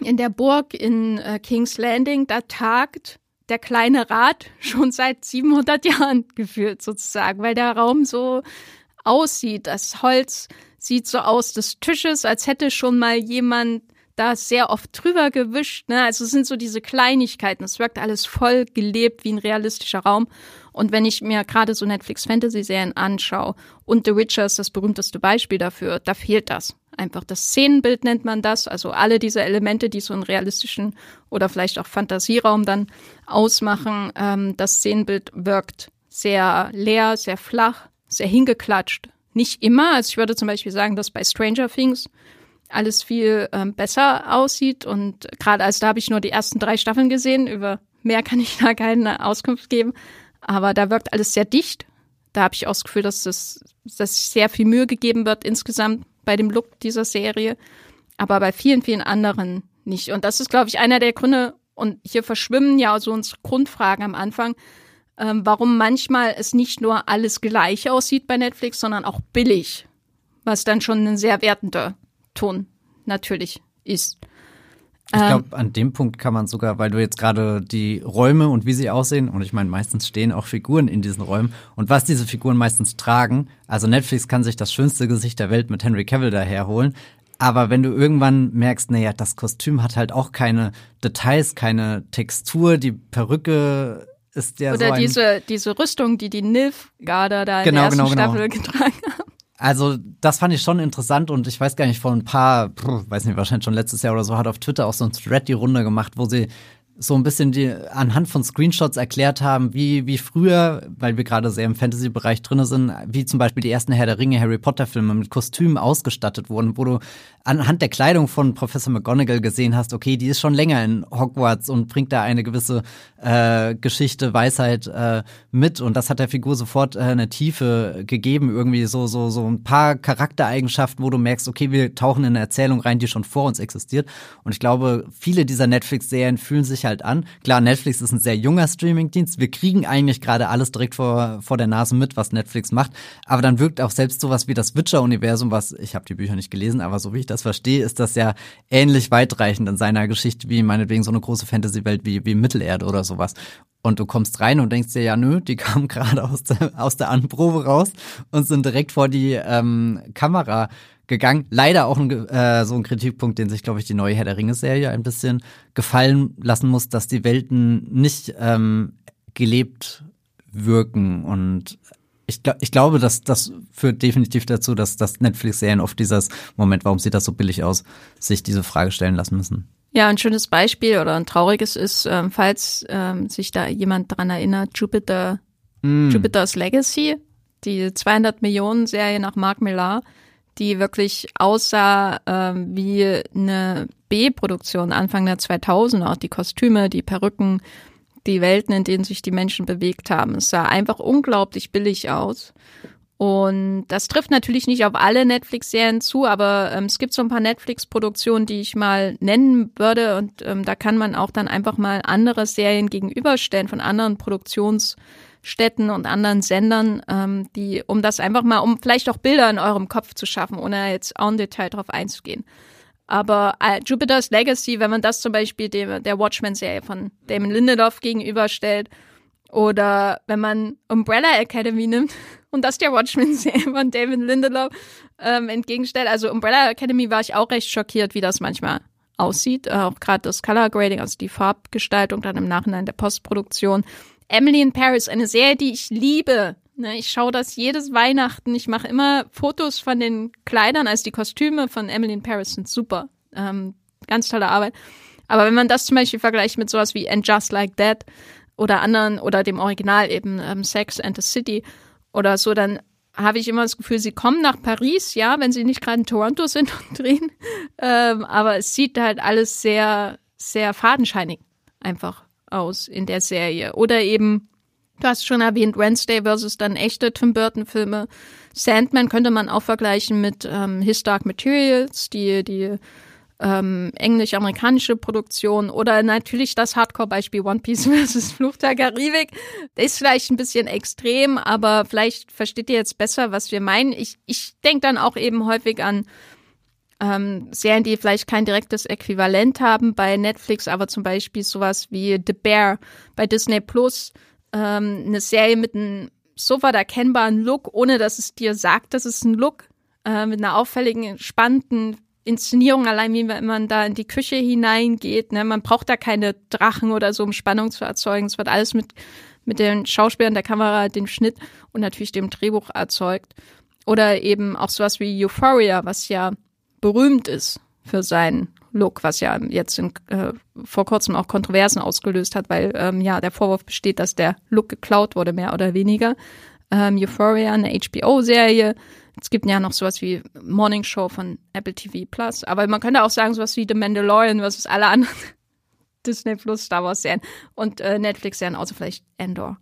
in der Burg in äh, King's Landing, da tagt der kleine Rat [laughs] schon seit 700 Jahren gefühlt sozusagen, weil der Raum so aussieht. Das Holz sieht so aus des Tisches, als hätte schon mal jemand da sehr oft drüber gewischt. Ne? Also es sind so diese Kleinigkeiten. Es wirkt alles voll gelebt wie ein realistischer Raum. Und wenn ich mir gerade so Netflix-Fantasy-Serien anschaue und The Witcher ist das berühmteste Beispiel dafür, da fehlt das. Einfach das Szenenbild nennt man das. Also alle diese Elemente, die so einen realistischen oder vielleicht auch Fantasieraum dann ausmachen. Ähm, das Szenenbild wirkt sehr leer, sehr flach, sehr hingeklatscht. Nicht immer. Also ich würde zum Beispiel sagen, dass bei Stranger Things alles viel ähm, besser aussieht. Und gerade als da habe ich nur die ersten drei Staffeln gesehen, über mehr kann ich [laughs] da keine Auskunft geben. Aber da wirkt alles sehr dicht. Da habe ich auch das Gefühl, dass das dass sehr viel Mühe gegeben wird insgesamt bei dem Look dieser Serie. Aber bei vielen, vielen anderen nicht. Und das ist, glaube ich, einer der Gründe, und hier verschwimmen ja so unsere Grundfragen am Anfang, ähm, warum manchmal es nicht nur alles gleich aussieht bei Netflix, sondern auch billig. Was dann schon ein sehr wertender Ton natürlich ist. Ich glaube, ähm, an dem Punkt kann man sogar, weil du jetzt gerade die Räume und wie sie aussehen, und ich meine, meistens stehen auch Figuren in diesen Räumen und was diese Figuren meistens tragen. Also Netflix kann sich das schönste Gesicht der Welt mit Henry Cavill daherholen. Aber wenn du irgendwann merkst, naja, das Kostüm hat halt auch keine Details, keine Textur, die Perücke ist ja Oder so ein diese, diese Rüstung, die die Nilfgaarder da in genau, der ersten genau, genau. Staffel [laughs] getragen haben. Also das fand ich schon interessant und ich weiß gar nicht, vor ein paar, weiß nicht, wahrscheinlich schon letztes Jahr oder so, hat auf Twitter auch so ein Thread die Runde gemacht, wo sie so ein bisschen die anhand von Screenshots erklärt haben, wie, wie früher, weil wir gerade sehr im Fantasy-Bereich drin sind, wie zum Beispiel die ersten Herr der Ringe, Harry Potter-Filme mit Kostümen ausgestattet wurden, wo du anhand der Kleidung von Professor McGonagall gesehen hast, okay, die ist schon länger in Hogwarts und bringt da eine gewisse äh, Geschichte, Weisheit äh, mit. Und das hat der Figur sofort äh, eine Tiefe gegeben, irgendwie so, so, so ein paar Charaktereigenschaften, wo du merkst, okay, wir tauchen in eine Erzählung rein, die schon vor uns existiert. Und ich glaube, viele dieser Netflix-Serien fühlen sich halt an. Klar, Netflix ist ein sehr junger Streamingdienst. Wir kriegen eigentlich gerade alles direkt vor, vor der Nase mit, was Netflix macht. Aber dann wirkt auch selbst sowas wie das Witcher-Universum, was ich habe die Bücher nicht gelesen, aber so wie ich das verstehe, ist das ja ähnlich weitreichend in seiner Geschichte wie meinetwegen so eine große Fantasy-Welt wie, wie Mittelerde oder sowas. Und du kommst rein und denkst dir, ja, nö, die [laughs] kamen gerade aus der, aus der Anprobe raus und sind direkt vor die ähm, Kamera gegangen. Leider auch ein, äh, so ein Kritikpunkt, den sich, glaube ich, die neue Herr der Ringe-Serie ein bisschen gefallen lassen muss, dass die Welten nicht ähm, gelebt wirken. Und ich, ich glaube, dass das führt definitiv dazu, dass, dass Netflix-Serien oft dieses Moment, warum sieht das so billig aus, sich diese Frage stellen lassen müssen. Ja, ein schönes Beispiel oder ein trauriges ist, ähm, falls ähm, sich da jemand dran erinnert, Jupiter, mm. Jupiter's Legacy, die 200 Millionen Serie nach Mark Millar, die wirklich aussah äh, wie eine B-Produktion Anfang der 2000er. Auch die Kostüme, die Perücken, die Welten, in denen sich die Menschen bewegt haben. Es sah einfach unglaublich billig aus. Und das trifft natürlich nicht auf alle Netflix-Serien zu, aber ähm, es gibt so ein paar Netflix-Produktionen, die ich mal nennen würde. Und ähm, da kann man auch dann einfach mal andere Serien gegenüberstellen von anderen Produktionsstätten und anderen Sendern, ähm, die, um das einfach mal, um vielleicht auch Bilder in eurem Kopf zu schaffen, ohne jetzt auch im Detail drauf einzugehen. Aber äh, Jupiter's Legacy, wenn man das zum Beispiel dem, der Watchmen-Serie von Damon Lindelof gegenüberstellt, oder wenn man Umbrella Academy nimmt [laughs] und das der Watchmen-Serie von David Lindelof ähm, entgegenstellt. Also Umbrella Academy war ich auch recht schockiert, wie das manchmal aussieht. Äh, auch gerade das Color Grading, also die Farbgestaltung dann im Nachhinein der Postproduktion. Emily in Paris, eine Serie, die ich liebe. Ne, ich schaue das jedes Weihnachten. Ich mache immer Fotos von den Kleidern, also die Kostüme von Emily in Paris sind super. Ähm, ganz tolle Arbeit. Aber wenn man das zum Beispiel vergleicht mit sowas wie And Just Like That, oder anderen oder dem Original eben ähm, Sex and the City oder so, dann habe ich immer das Gefühl, sie kommen nach Paris, ja, wenn sie nicht gerade in Toronto [laughs] sind und drehen. Ähm, aber es sieht halt alles sehr, sehr fadenscheinig einfach aus in der Serie. Oder eben, du hast schon erwähnt, Wednesday versus dann echte Tim Burton-Filme. Sandman könnte man auch vergleichen mit ähm, His Dark Materials, die, die ähm, englisch-amerikanische Produktion oder natürlich das Hardcore-Beispiel One Piece [laughs] versus Fluch der Karibik. Ist vielleicht ein bisschen extrem, aber vielleicht versteht ihr jetzt besser, was wir meinen. Ich, ich denke dann auch eben häufig an ähm, Serien, die vielleicht kein direktes Äquivalent haben bei Netflix, aber zum Beispiel sowas wie The Bear bei Disney Plus, ähm, eine Serie mit einem sofort erkennbaren Look, ohne dass es dir sagt, dass es ein Look, äh, mit einer auffälligen, spannenden Inszenierung, allein wie man da in die Küche hineingeht. Ne? Man braucht da keine Drachen oder so, um Spannung zu erzeugen. Es wird alles mit, mit den Schauspielern, der Kamera, dem Schnitt und natürlich dem Drehbuch erzeugt. Oder eben auch sowas wie Euphoria, was ja berühmt ist für seinen Look, was ja jetzt in, äh, vor kurzem auch Kontroversen ausgelöst hat, weil ähm, ja der Vorwurf besteht, dass der Look geklaut wurde, mehr oder weniger. Ähm, Euphoria, eine HBO-Serie, es gibt ja noch sowas wie Morning Show von Apple TV Plus, aber man könnte auch sagen sowas wie The Mandalorian versus alle anderen [laughs] Disney Plus Star Wars Serien und äh, Netflix Serien, außer vielleicht Endor.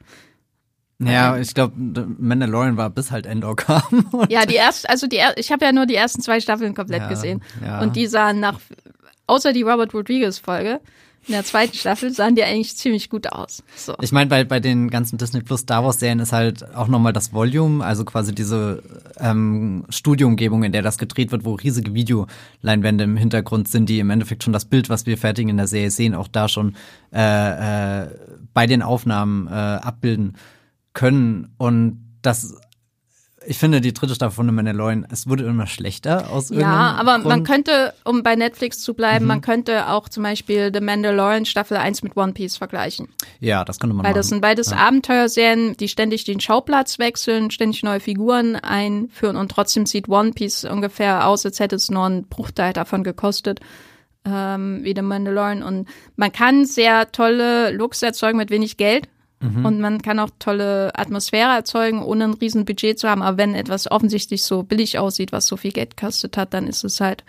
Ja, ich glaube, Mandalorian war bis halt Endor [laughs] kam. Ja, die erste, also die, ich habe ja nur die ersten zwei Staffeln komplett ja, gesehen ja. und die sahen nach, außer die Robert Rodriguez Folge, in der zweiten Staffel sahen die eigentlich ziemlich gut aus. So. Ich meine, bei, bei den ganzen Disney Plus Star Wars Serien ist halt auch nochmal das Volume, also quasi diese ähm, Studioumgebung, in der das gedreht wird, wo riesige Videoleinwände im Hintergrund sind, die im Endeffekt schon das Bild, was wir fertig in der Serie sehen, auch da schon äh, äh, bei den Aufnahmen äh, abbilden können. Und das ich finde die dritte Staffel von The Mandalorian, es wurde immer schlechter aus Ja, aber Grund. man könnte, um bei Netflix zu bleiben, mhm. man könnte auch zum Beispiel The Mandalorian Staffel 1 mit One Piece vergleichen. Ja, das könnte man Weil machen. das sind beides ja. Abenteuerserien, die ständig den Schauplatz wechseln, ständig neue Figuren einführen und trotzdem sieht One Piece ungefähr aus, als hätte es nur einen Bruchteil davon gekostet ähm, wie The Mandalorian. Und man kann sehr tolle Looks erzeugen mit wenig Geld. Mhm. Und man kann auch tolle Atmosphäre erzeugen, ohne ein riesen Budget zu haben. Aber wenn etwas offensichtlich so billig aussieht, was so viel Geld kostet hat, dann ist es halt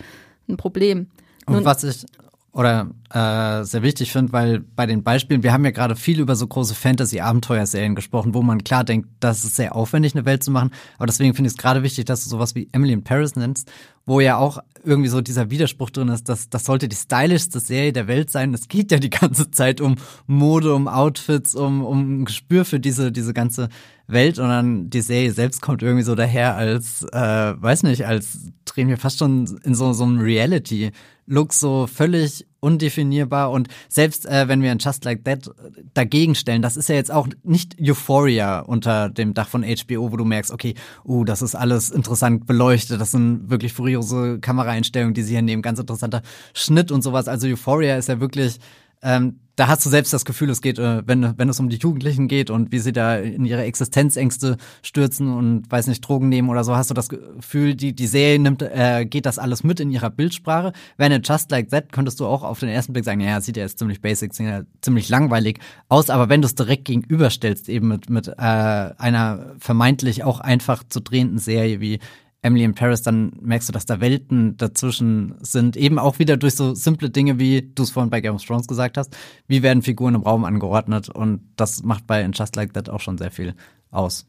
ein Problem. Und Nun, was ich oder äh, sehr wichtig finde, weil bei den Beispielen, wir haben ja gerade viel über so große Fantasy-Abenteuerserien gesprochen, wo man klar denkt, das ist sehr aufwendig, eine Welt zu machen. Aber deswegen finde ich es gerade wichtig, dass du sowas wie Emily in Paris nennst, wo ja auch irgendwie so dieser Widerspruch drin ist, dass das sollte die stylischste Serie der Welt sein. Es geht ja die ganze Zeit um Mode, um Outfits, um, um ein Gespür für diese, diese ganze Welt und dann die Serie selbst kommt irgendwie so daher als, äh, weiß nicht, als drehen wir fast schon in so, so einem Reality-Look so völlig undefinierbar. Und selbst äh, wenn wir ein Just Like That dagegen stellen, das ist ja jetzt auch nicht Euphoria unter dem Dach von HBO, wo du merkst, okay, uh, das ist alles interessant beleuchtet, das sind wirklich furiose Kameraeinstellungen, die sie hier nehmen, ganz interessanter Schnitt und sowas. Also Euphoria ist ja wirklich ähm, da hast du selbst das Gefühl, es geht, äh, wenn, wenn es um die Jugendlichen geht und wie sie da in ihre Existenzängste stürzen und weiß nicht, Drogen nehmen oder so, hast du das Gefühl, die, die Serie nimmt, äh, geht das alles mit in ihrer Bildsprache. Wenn it Just Like That könntest du auch auf den ersten Blick sagen, ja, sieht ja jetzt ziemlich basic, sieht ja ziemlich langweilig aus, aber wenn du es direkt gegenüberstellst, eben mit, mit äh, einer vermeintlich auch einfach zu drehenden Serie wie Emily in Paris, dann merkst du, dass da Welten dazwischen sind. Eben auch wieder durch so simple Dinge, wie du es vorhin bei Game of Thrones gesagt hast. Wie werden Figuren im Raum angeordnet? Und das macht bei In Just Like That auch schon sehr viel aus.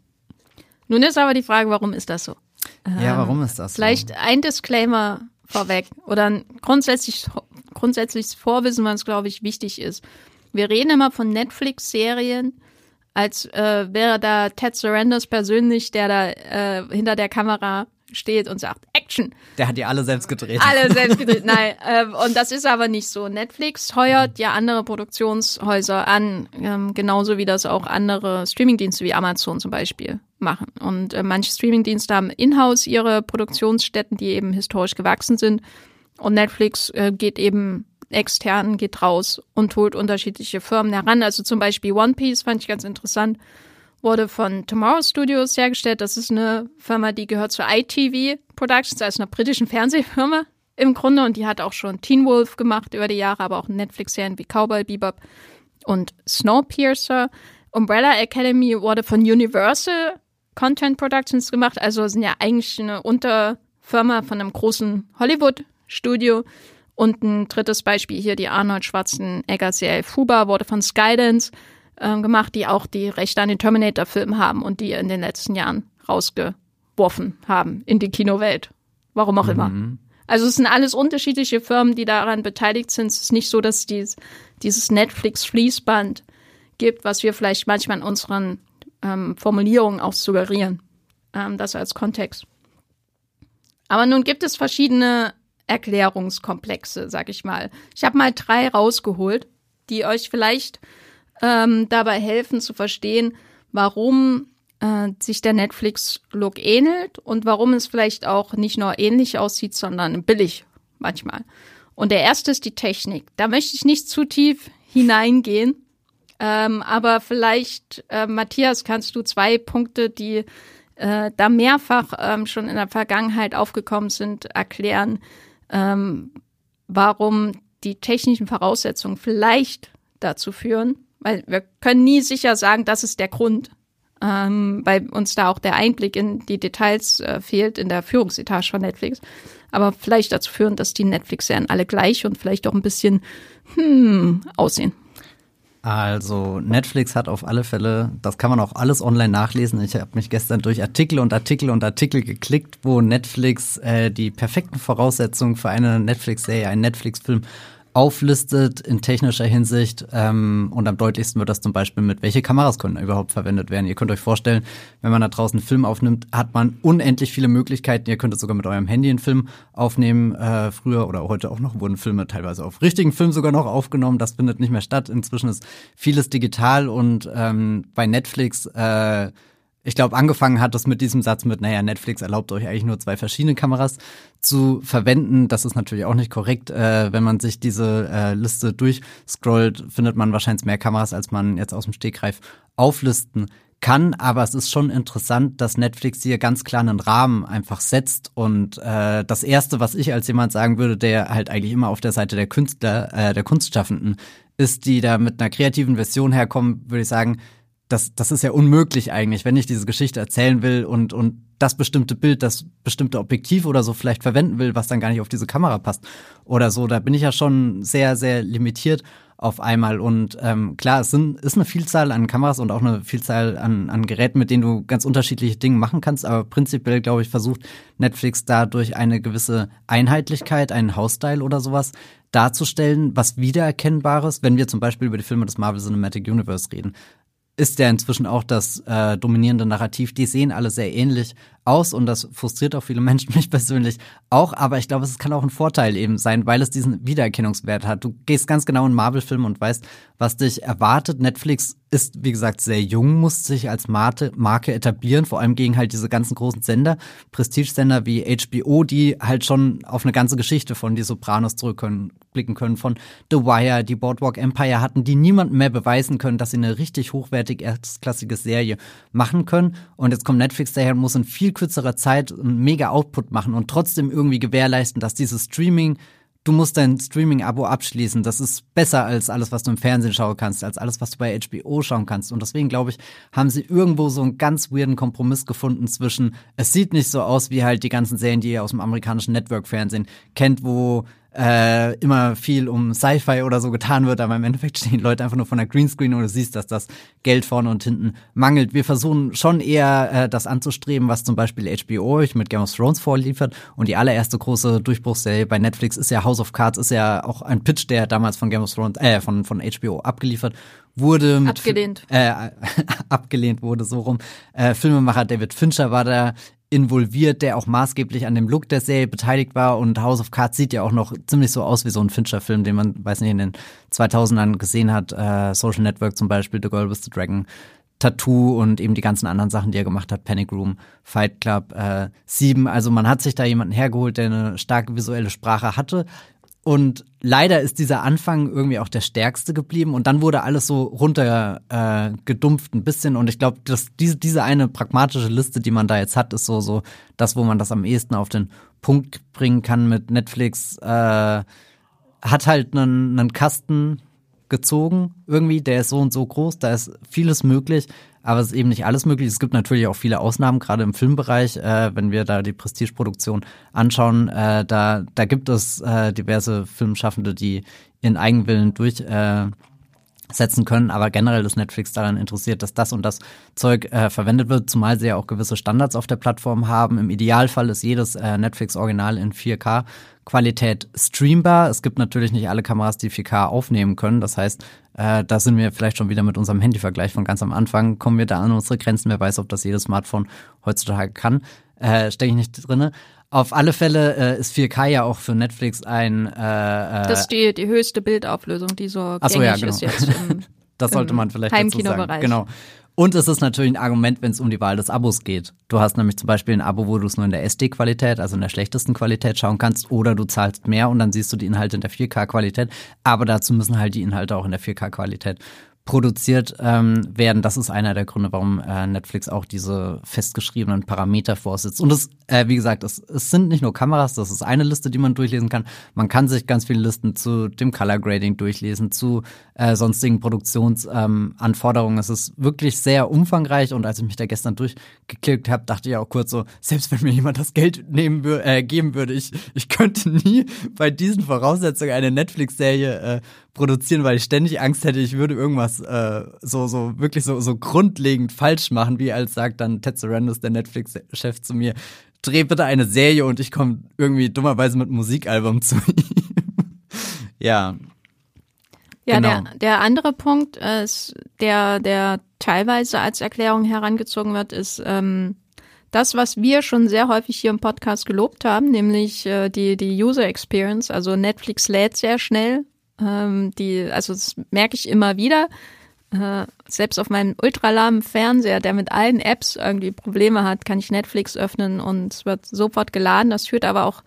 Nun ist aber die Frage, warum ist das so? Ja, warum ist das so? Vielleicht ein Disclaimer vorweg oder ein grundsätzlich, grundsätzliches Vorwissen, was, glaube ich, wichtig ist. Wir reden immer von Netflix-Serien, als äh, wäre da Ted Surrenders persönlich, der da äh, hinter der Kamera steht und sagt Action. Der hat die alle selbst gedreht. Alle [laughs] selbst gedreht, nein. Äh, und das ist aber nicht so. Netflix heuert ja andere Produktionshäuser an, ähm, genauso wie das auch andere Streamingdienste wie Amazon zum Beispiel machen. Und äh, manche Streamingdienste haben in-house ihre Produktionsstätten, die eben historisch gewachsen sind. Und Netflix äh, geht eben extern, geht raus und holt unterschiedliche Firmen heran. Also zum Beispiel One Piece fand ich ganz interessant wurde von Tomorrow Studios hergestellt. Das ist eine Firma, die gehört zur ITV Productions, also einer britischen Fernsehfirma im Grunde. Und die hat auch schon Teen Wolf gemacht über die Jahre, aber auch Netflix-Serien wie Cowboy Bebop und Snowpiercer. Umbrella Academy wurde von Universal Content Productions gemacht, also sind ja eigentlich eine Unterfirma von einem großen Hollywood-Studio. Und ein drittes Beispiel hier, die Arnold Schwarzenegger-Serie Fuba wurde von Skydance ähm, gemacht, die auch die Rechte an den Terminator-Filmen haben und die in den letzten Jahren rausgeworfen haben in die Kinowelt. Warum auch mhm. immer. Also es sind alles unterschiedliche Firmen, die daran beteiligt sind. Es ist nicht so, dass dies, dieses Netflix-Fließband gibt, was wir vielleicht manchmal in unseren ähm, Formulierungen auch suggerieren. Ähm, das als Kontext. Aber nun gibt es verschiedene Erklärungskomplexe, sag ich mal. Ich habe mal drei rausgeholt, die euch vielleicht ähm, dabei helfen zu verstehen, warum äh, sich der Netflix-Look ähnelt und warum es vielleicht auch nicht nur ähnlich aussieht, sondern billig manchmal. Und der erste ist die Technik. Da möchte ich nicht zu tief hineingehen, ähm, aber vielleicht, äh, Matthias, kannst du zwei Punkte, die äh, da mehrfach ähm, schon in der Vergangenheit aufgekommen sind, erklären, ähm, warum die technischen Voraussetzungen vielleicht dazu führen, weil wir können nie sicher sagen, das ist der Grund, ähm, weil uns da auch der Einblick in die Details äh, fehlt in der Führungsetage von Netflix. Aber vielleicht dazu führen, dass die Netflix-Serien alle gleich und vielleicht auch ein bisschen hm, aussehen. Also Netflix hat auf alle Fälle, das kann man auch alles online nachlesen. Ich habe mich gestern durch Artikel und Artikel und Artikel geklickt, wo Netflix äh, die perfekten Voraussetzungen für eine Netflix-Serie, einen Netflix-Film auflistet in technischer Hinsicht. Ähm, und am deutlichsten wird das zum Beispiel mit, welche Kameras können überhaupt verwendet werden. Ihr könnt euch vorstellen, wenn man da draußen einen Film aufnimmt, hat man unendlich viele Möglichkeiten. Ihr könntet sogar mit eurem Handy einen Film aufnehmen. Äh, früher oder heute auch noch wurden Filme teilweise auf richtigen Film sogar noch aufgenommen. Das findet nicht mehr statt. Inzwischen ist vieles digital und ähm, bei Netflix äh, ich glaube, angefangen hat das mit diesem Satz mit, naja, Netflix erlaubt euch eigentlich nur zwei verschiedene Kameras zu verwenden. Das ist natürlich auch nicht korrekt. Äh, wenn man sich diese äh, Liste durchscrollt, findet man wahrscheinlich mehr Kameras, als man jetzt aus dem Stegreif auflisten kann. Aber es ist schon interessant, dass Netflix hier ganz klar einen Rahmen einfach setzt. Und äh, das Erste, was ich als jemand sagen würde, der halt eigentlich immer auf der Seite der Künstler, äh, der Kunstschaffenden ist, die da mit einer kreativen Version herkommen, würde ich sagen, das, das ist ja unmöglich eigentlich, wenn ich diese Geschichte erzählen will und, und das bestimmte Bild, das bestimmte Objektiv oder so vielleicht verwenden will, was dann gar nicht auf diese Kamera passt oder so. Da bin ich ja schon sehr, sehr limitiert auf einmal. Und ähm, klar, es sind, ist eine Vielzahl an Kameras und auch eine Vielzahl an, an Geräten, mit denen du ganz unterschiedliche Dinge machen kannst. Aber prinzipiell, glaube ich, versucht Netflix da durch eine gewisse Einheitlichkeit, einen Hausstyle oder sowas darzustellen, was Wiedererkennbares, wenn wir zum Beispiel über die Filme des Marvel Cinematic Universe reden ist ja inzwischen auch das äh, dominierende Narrativ. Die sehen alle sehr ähnlich aus und das frustriert auch viele Menschen, [laughs] mich persönlich auch. Aber ich glaube, es kann auch ein Vorteil eben sein, weil es diesen Wiedererkennungswert hat. Du gehst ganz genau in Marvel-Film und weißt, was dich erwartet. Netflix ist, wie gesagt, sehr jung, muss sich als Marke, etablieren, vor allem gegen halt diese ganzen großen Sender, Prestige-Sender wie HBO, die halt schon auf eine ganze Geschichte von Die Sopranos zurückblicken können, von The Wire, die Boardwalk Empire hatten, die niemandem mehr beweisen können, dass sie eine richtig hochwertig erstklassige Serie machen können. Und jetzt kommt Netflix daher und muss in viel kürzerer Zeit einen mega Output machen und trotzdem irgendwie gewährleisten, dass dieses Streaming du musst dein Streaming-Abo abschließen. Das ist besser als alles, was du im Fernsehen schauen kannst, als alles, was du bei HBO schauen kannst. Und deswegen, glaube ich, haben sie irgendwo so einen ganz weirden Kompromiss gefunden zwischen, es sieht nicht so aus wie halt die ganzen Serien, die ihr aus dem amerikanischen Network-Fernsehen kennt, wo äh, immer viel um Sci-Fi oder so getan wird, aber im Endeffekt [laughs] stehen Leute einfach nur von der Greenscreen und du siehst, dass das Geld vorne und hinten mangelt. Wir versuchen schon eher äh, das anzustreben, was zum Beispiel HBO euch mit Game of Thrones vorliefert und die allererste große Durchbruchsserie bei Netflix ist ja House of Cards, ist ja auch ein Pitch, der damals von Game of Thrones, äh, von, von HBO abgeliefert wurde. Mit abgelehnt. Äh, [laughs] abgelehnt wurde, so rum. Äh, Filmemacher David Fincher war da involviert, der auch maßgeblich an dem Look der Serie beteiligt war. Und House of Cards sieht ja auch noch ziemlich so aus wie so ein Fincher-Film, den man, weiß nicht, in den 2000ern gesehen hat, äh, Social Network zum Beispiel, The Girl with the Dragon, Tattoo und eben die ganzen anderen Sachen, die er gemacht hat, Panic Room, Fight Club, äh, Sieben. Also man hat sich da jemanden hergeholt, der eine starke visuelle Sprache hatte, und leider ist dieser Anfang irgendwie auch der stärkste geblieben und dann wurde alles so runter äh, ein bisschen und ich glaube, dass diese, diese eine pragmatische Liste, die man da jetzt hat, ist so so das, wo man das am ehesten auf den Punkt bringen kann mit Netflix. Äh, hat halt einen, einen Kasten gezogen irgendwie, der ist so und so groß, da ist vieles möglich, aber es ist eben nicht alles möglich. Es gibt natürlich auch viele Ausnahmen, gerade im Filmbereich, äh, wenn wir da die Prestigeproduktion anschauen, äh, da, da gibt es äh, diverse Filmschaffende, die in Eigenwillen durch äh, setzen können, aber generell ist Netflix daran interessiert, dass das und das Zeug äh, verwendet wird, zumal sie ja auch gewisse Standards auf der Plattform haben. Im Idealfall ist jedes äh, Netflix-Original in 4K Qualität streambar. Es gibt natürlich nicht alle Kameras, die 4K aufnehmen können. Das heißt, äh, da sind wir vielleicht schon wieder mit unserem Handyvergleich von ganz am Anfang. Kommen wir da an unsere Grenzen. Wer weiß, ob das jedes Smartphone heutzutage kann. Äh, Stecke ich nicht drinne. Auf alle Fälle äh, ist 4K ja auch für Netflix ein. Äh, äh das ist die, die höchste Bildauflösung, die so Ach so, gängig ja, genau. ist jetzt. Im, [laughs] das sollte man vielleicht dazu sagen. Genau. Und es ist natürlich ein Argument, wenn es um die Wahl des Abos geht. Du hast nämlich zum Beispiel ein Abo, wo du es nur in der SD-Qualität, also in der schlechtesten Qualität schauen kannst, oder du zahlst mehr und dann siehst du die Inhalte in der 4K-Qualität. Aber dazu müssen halt die Inhalte auch in der 4K-Qualität produziert ähm, werden. Das ist einer der Gründe, warum äh, Netflix auch diese festgeschriebenen Parameter vorsitzt. Und es, äh, wie gesagt, es, es sind nicht nur Kameras, das ist eine Liste, die man durchlesen kann. Man kann sich ganz viele Listen zu dem Color Grading durchlesen, zu äh, sonstigen Produktionsanforderungen. Ähm, es ist wirklich sehr umfangreich und als ich mich da gestern durchgeklickt habe, dachte ich auch kurz so, selbst wenn mir jemand das Geld nehmen wür äh, geben würde, ich, ich könnte nie bei diesen Voraussetzungen eine Netflix-Serie äh, produzieren, weil ich ständig Angst hätte, ich würde irgendwas äh, so, so wirklich so, so grundlegend falsch machen, wie als sagt dann Ted Sarandos, der Netflix-Chef, zu mir, dreh bitte eine Serie und ich komme irgendwie dummerweise mit Musikalbum zu ihm. [laughs] ja. Ja, genau. der, der andere Punkt ist, der, der teilweise als Erklärung herangezogen wird, ist ähm, das, was wir schon sehr häufig hier im Podcast gelobt haben, nämlich äh, die, die User Experience. Also Netflix lädt sehr schnell ähm, die, also das merke ich immer wieder. Äh, selbst auf meinem ultralahmen Fernseher, der mit allen Apps irgendwie Probleme hat, kann ich Netflix öffnen und es wird sofort geladen. Das führt aber auch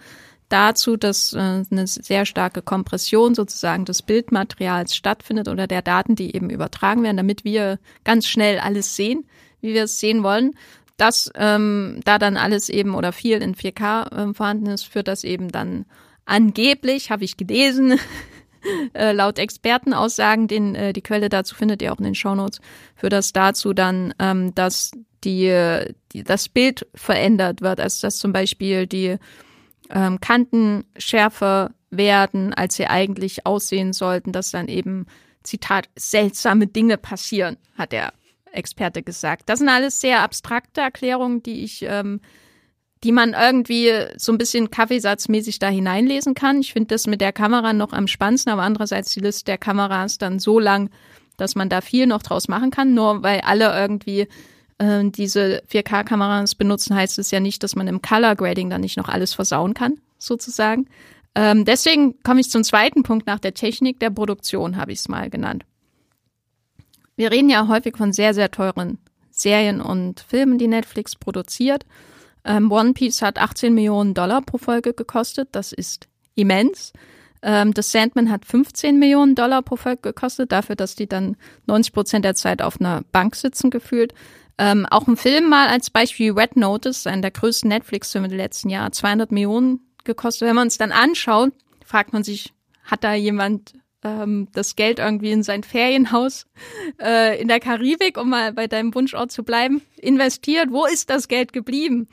dazu, dass äh, eine sehr starke Kompression sozusagen des Bildmaterials stattfindet oder der Daten, die eben übertragen werden, damit wir ganz schnell alles sehen, wie wir es sehen wollen. Das, ähm, da dann alles eben oder viel in 4K äh, vorhanden ist, führt das eben dann angeblich, habe ich gelesen, [laughs] äh, laut Expertenaussagen, den, äh, die Quelle dazu findet ihr auch in den Shownotes, für das dazu dann, ähm, dass die, die, das Bild verändert wird, also dass zum Beispiel die ähm, Kanten schärfer werden, als sie eigentlich aussehen sollten, dass dann eben, Zitat, seltsame Dinge passieren, hat der Experte gesagt. Das sind alles sehr abstrakte Erklärungen, die ich ähm, die man irgendwie so ein bisschen kaffeesatzmäßig da hineinlesen kann. Ich finde das mit der Kamera noch am spannendsten, aber andererseits die Liste der Kameras dann so lang, dass man da viel noch draus machen kann. Nur weil alle irgendwie äh, diese 4K-Kameras benutzen, heißt es ja nicht, dass man im Color Grading dann nicht noch alles versauen kann, sozusagen. Ähm, deswegen komme ich zum zweiten Punkt nach der Technik der Produktion, habe ich es mal genannt. Wir reden ja häufig von sehr, sehr teuren Serien und Filmen, die Netflix produziert. Ähm, One Piece hat 18 Millionen Dollar pro Folge gekostet. Das ist immens. Ähm, das Sandman hat 15 Millionen Dollar pro Folge gekostet, dafür, dass die dann 90 Prozent der Zeit auf einer Bank sitzen gefühlt. Ähm, auch ein Film mal als Beispiel Red Notice, einer der größten Netflix-Filme der letzten Jahre, 200 Millionen gekostet. Wenn man es dann anschaut, fragt man sich, hat da jemand ähm, das Geld irgendwie in sein Ferienhaus äh, in der Karibik, um mal bei deinem Wunschort zu bleiben, investiert? Wo ist das Geld geblieben?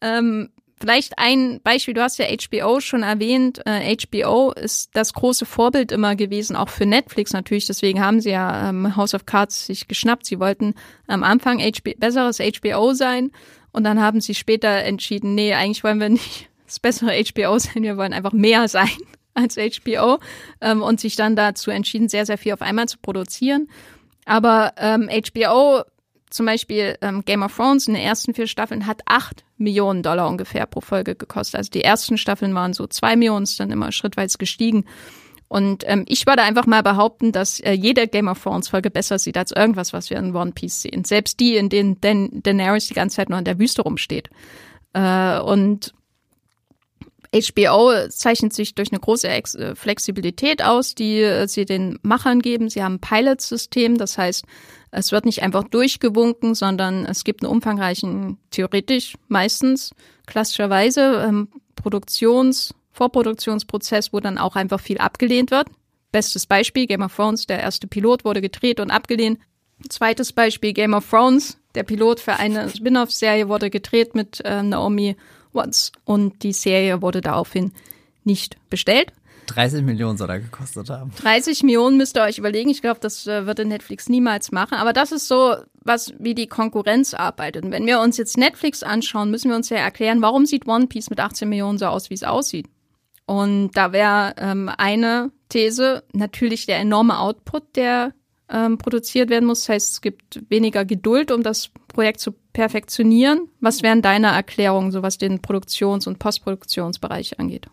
Ähm, Vielleicht ein Beispiel, du hast ja HBO schon erwähnt. Äh, HBO ist das große Vorbild immer gewesen, auch für Netflix natürlich. Deswegen haben sie ja ähm, House of Cards sich geschnappt. Sie wollten am Anfang HBO, besseres HBO sein und dann haben sie später entschieden, nee, eigentlich wollen wir nicht das bessere HBO sein, wir wollen einfach mehr sein [laughs] als HBO ähm, und sich dann dazu entschieden, sehr, sehr viel auf einmal zu produzieren. Aber ähm, HBO zum Beispiel ähm, Game of Thrones in den ersten vier Staffeln hat acht Millionen Dollar ungefähr pro Folge gekostet. Also die ersten Staffeln waren so zwei Millionen, ist dann immer schrittweise gestiegen. Und ähm, ich würde einfach mal behaupten, dass äh, jede Game of Thrones Folge besser sieht als irgendwas, was wir in One Piece sehen. Selbst die, in denen Dan Daenerys die ganze Zeit nur in der Wüste rumsteht. Äh, und HBO zeichnet sich durch eine große Ex äh, Flexibilität aus, die äh, sie den Machern geben. Sie haben ein Pilot-System, das heißt, es wird nicht einfach durchgewunken, sondern es gibt einen umfangreichen, theoretisch meistens, klassischerweise ähm, Produktions-, Vorproduktionsprozess, wo dann auch einfach viel abgelehnt wird. Bestes Beispiel, Game of Thrones, der erste Pilot wurde gedreht und abgelehnt. Zweites Beispiel, Game of Thrones, der Pilot für eine Spin-off-Serie wurde gedreht mit äh, Naomi Watts und die Serie wurde daraufhin nicht bestellt. 30 Millionen soll er gekostet haben. 30 Millionen müsst ihr euch überlegen. Ich glaube, das äh, würde Netflix niemals machen. Aber das ist so, was wie die Konkurrenz arbeitet. Und wenn wir uns jetzt Netflix anschauen, müssen wir uns ja erklären, warum sieht One Piece mit 18 Millionen so aus, wie es aussieht. Und da wäre ähm, eine These natürlich der enorme Output, der ähm, produziert werden muss. Das heißt, es gibt weniger Geduld, um das Projekt zu perfektionieren. Was wären deine Erklärungen, so was den Produktions- und Postproduktionsbereich angeht?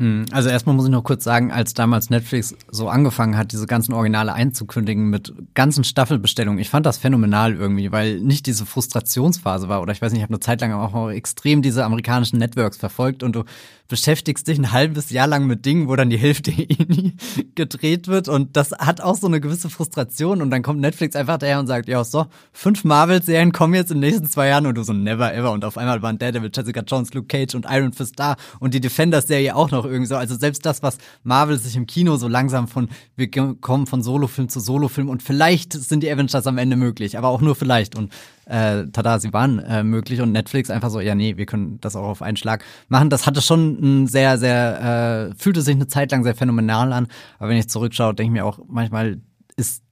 Hm, also erstmal muss ich noch kurz sagen, als damals Netflix so angefangen hat, diese ganzen Originale einzukündigen mit ganzen Staffelbestellungen, ich fand das phänomenal irgendwie, weil nicht diese Frustrationsphase war oder ich weiß nicht, ich habe eine Zeit lang auch extrem diese amerikanischen Networks verfolgt und du beschäftigst dich ein halbes Jahr lang mit Dingen, wo dann die Hälfte [laughs] eh nie gedreht wird und das hat auch so eine gewisse Frustration und dann kommt Netflix einfach daher und sagt, ja so, fünf Marvel-Serien kommen jetzt in den nächsten zwei Jahren und du so never ever und auf einmal waren Daredevil, Jessica Jones, Luke Cage und Iron Fist da und die Defenders-Serie auch noch irgendwie so. Also selbst das, was Marvel sich im Kino so langsam von, wir kommen von Solofilm zu Solofilm und vielleicht sind die Avengers am Ende möglich, aber auch nur vielleicht. Und äh, tada, sie waren äh, möglich und Netflix einfach so, ja nee, wir können das auch auf einen Schlag machen. Das hatte schon ein sehr, sehr, äh, fühlte sich eine Zeit lang sehr phänomenal an. Aber wenn ich zurückschaue, denke ich mir auch manchmal, ist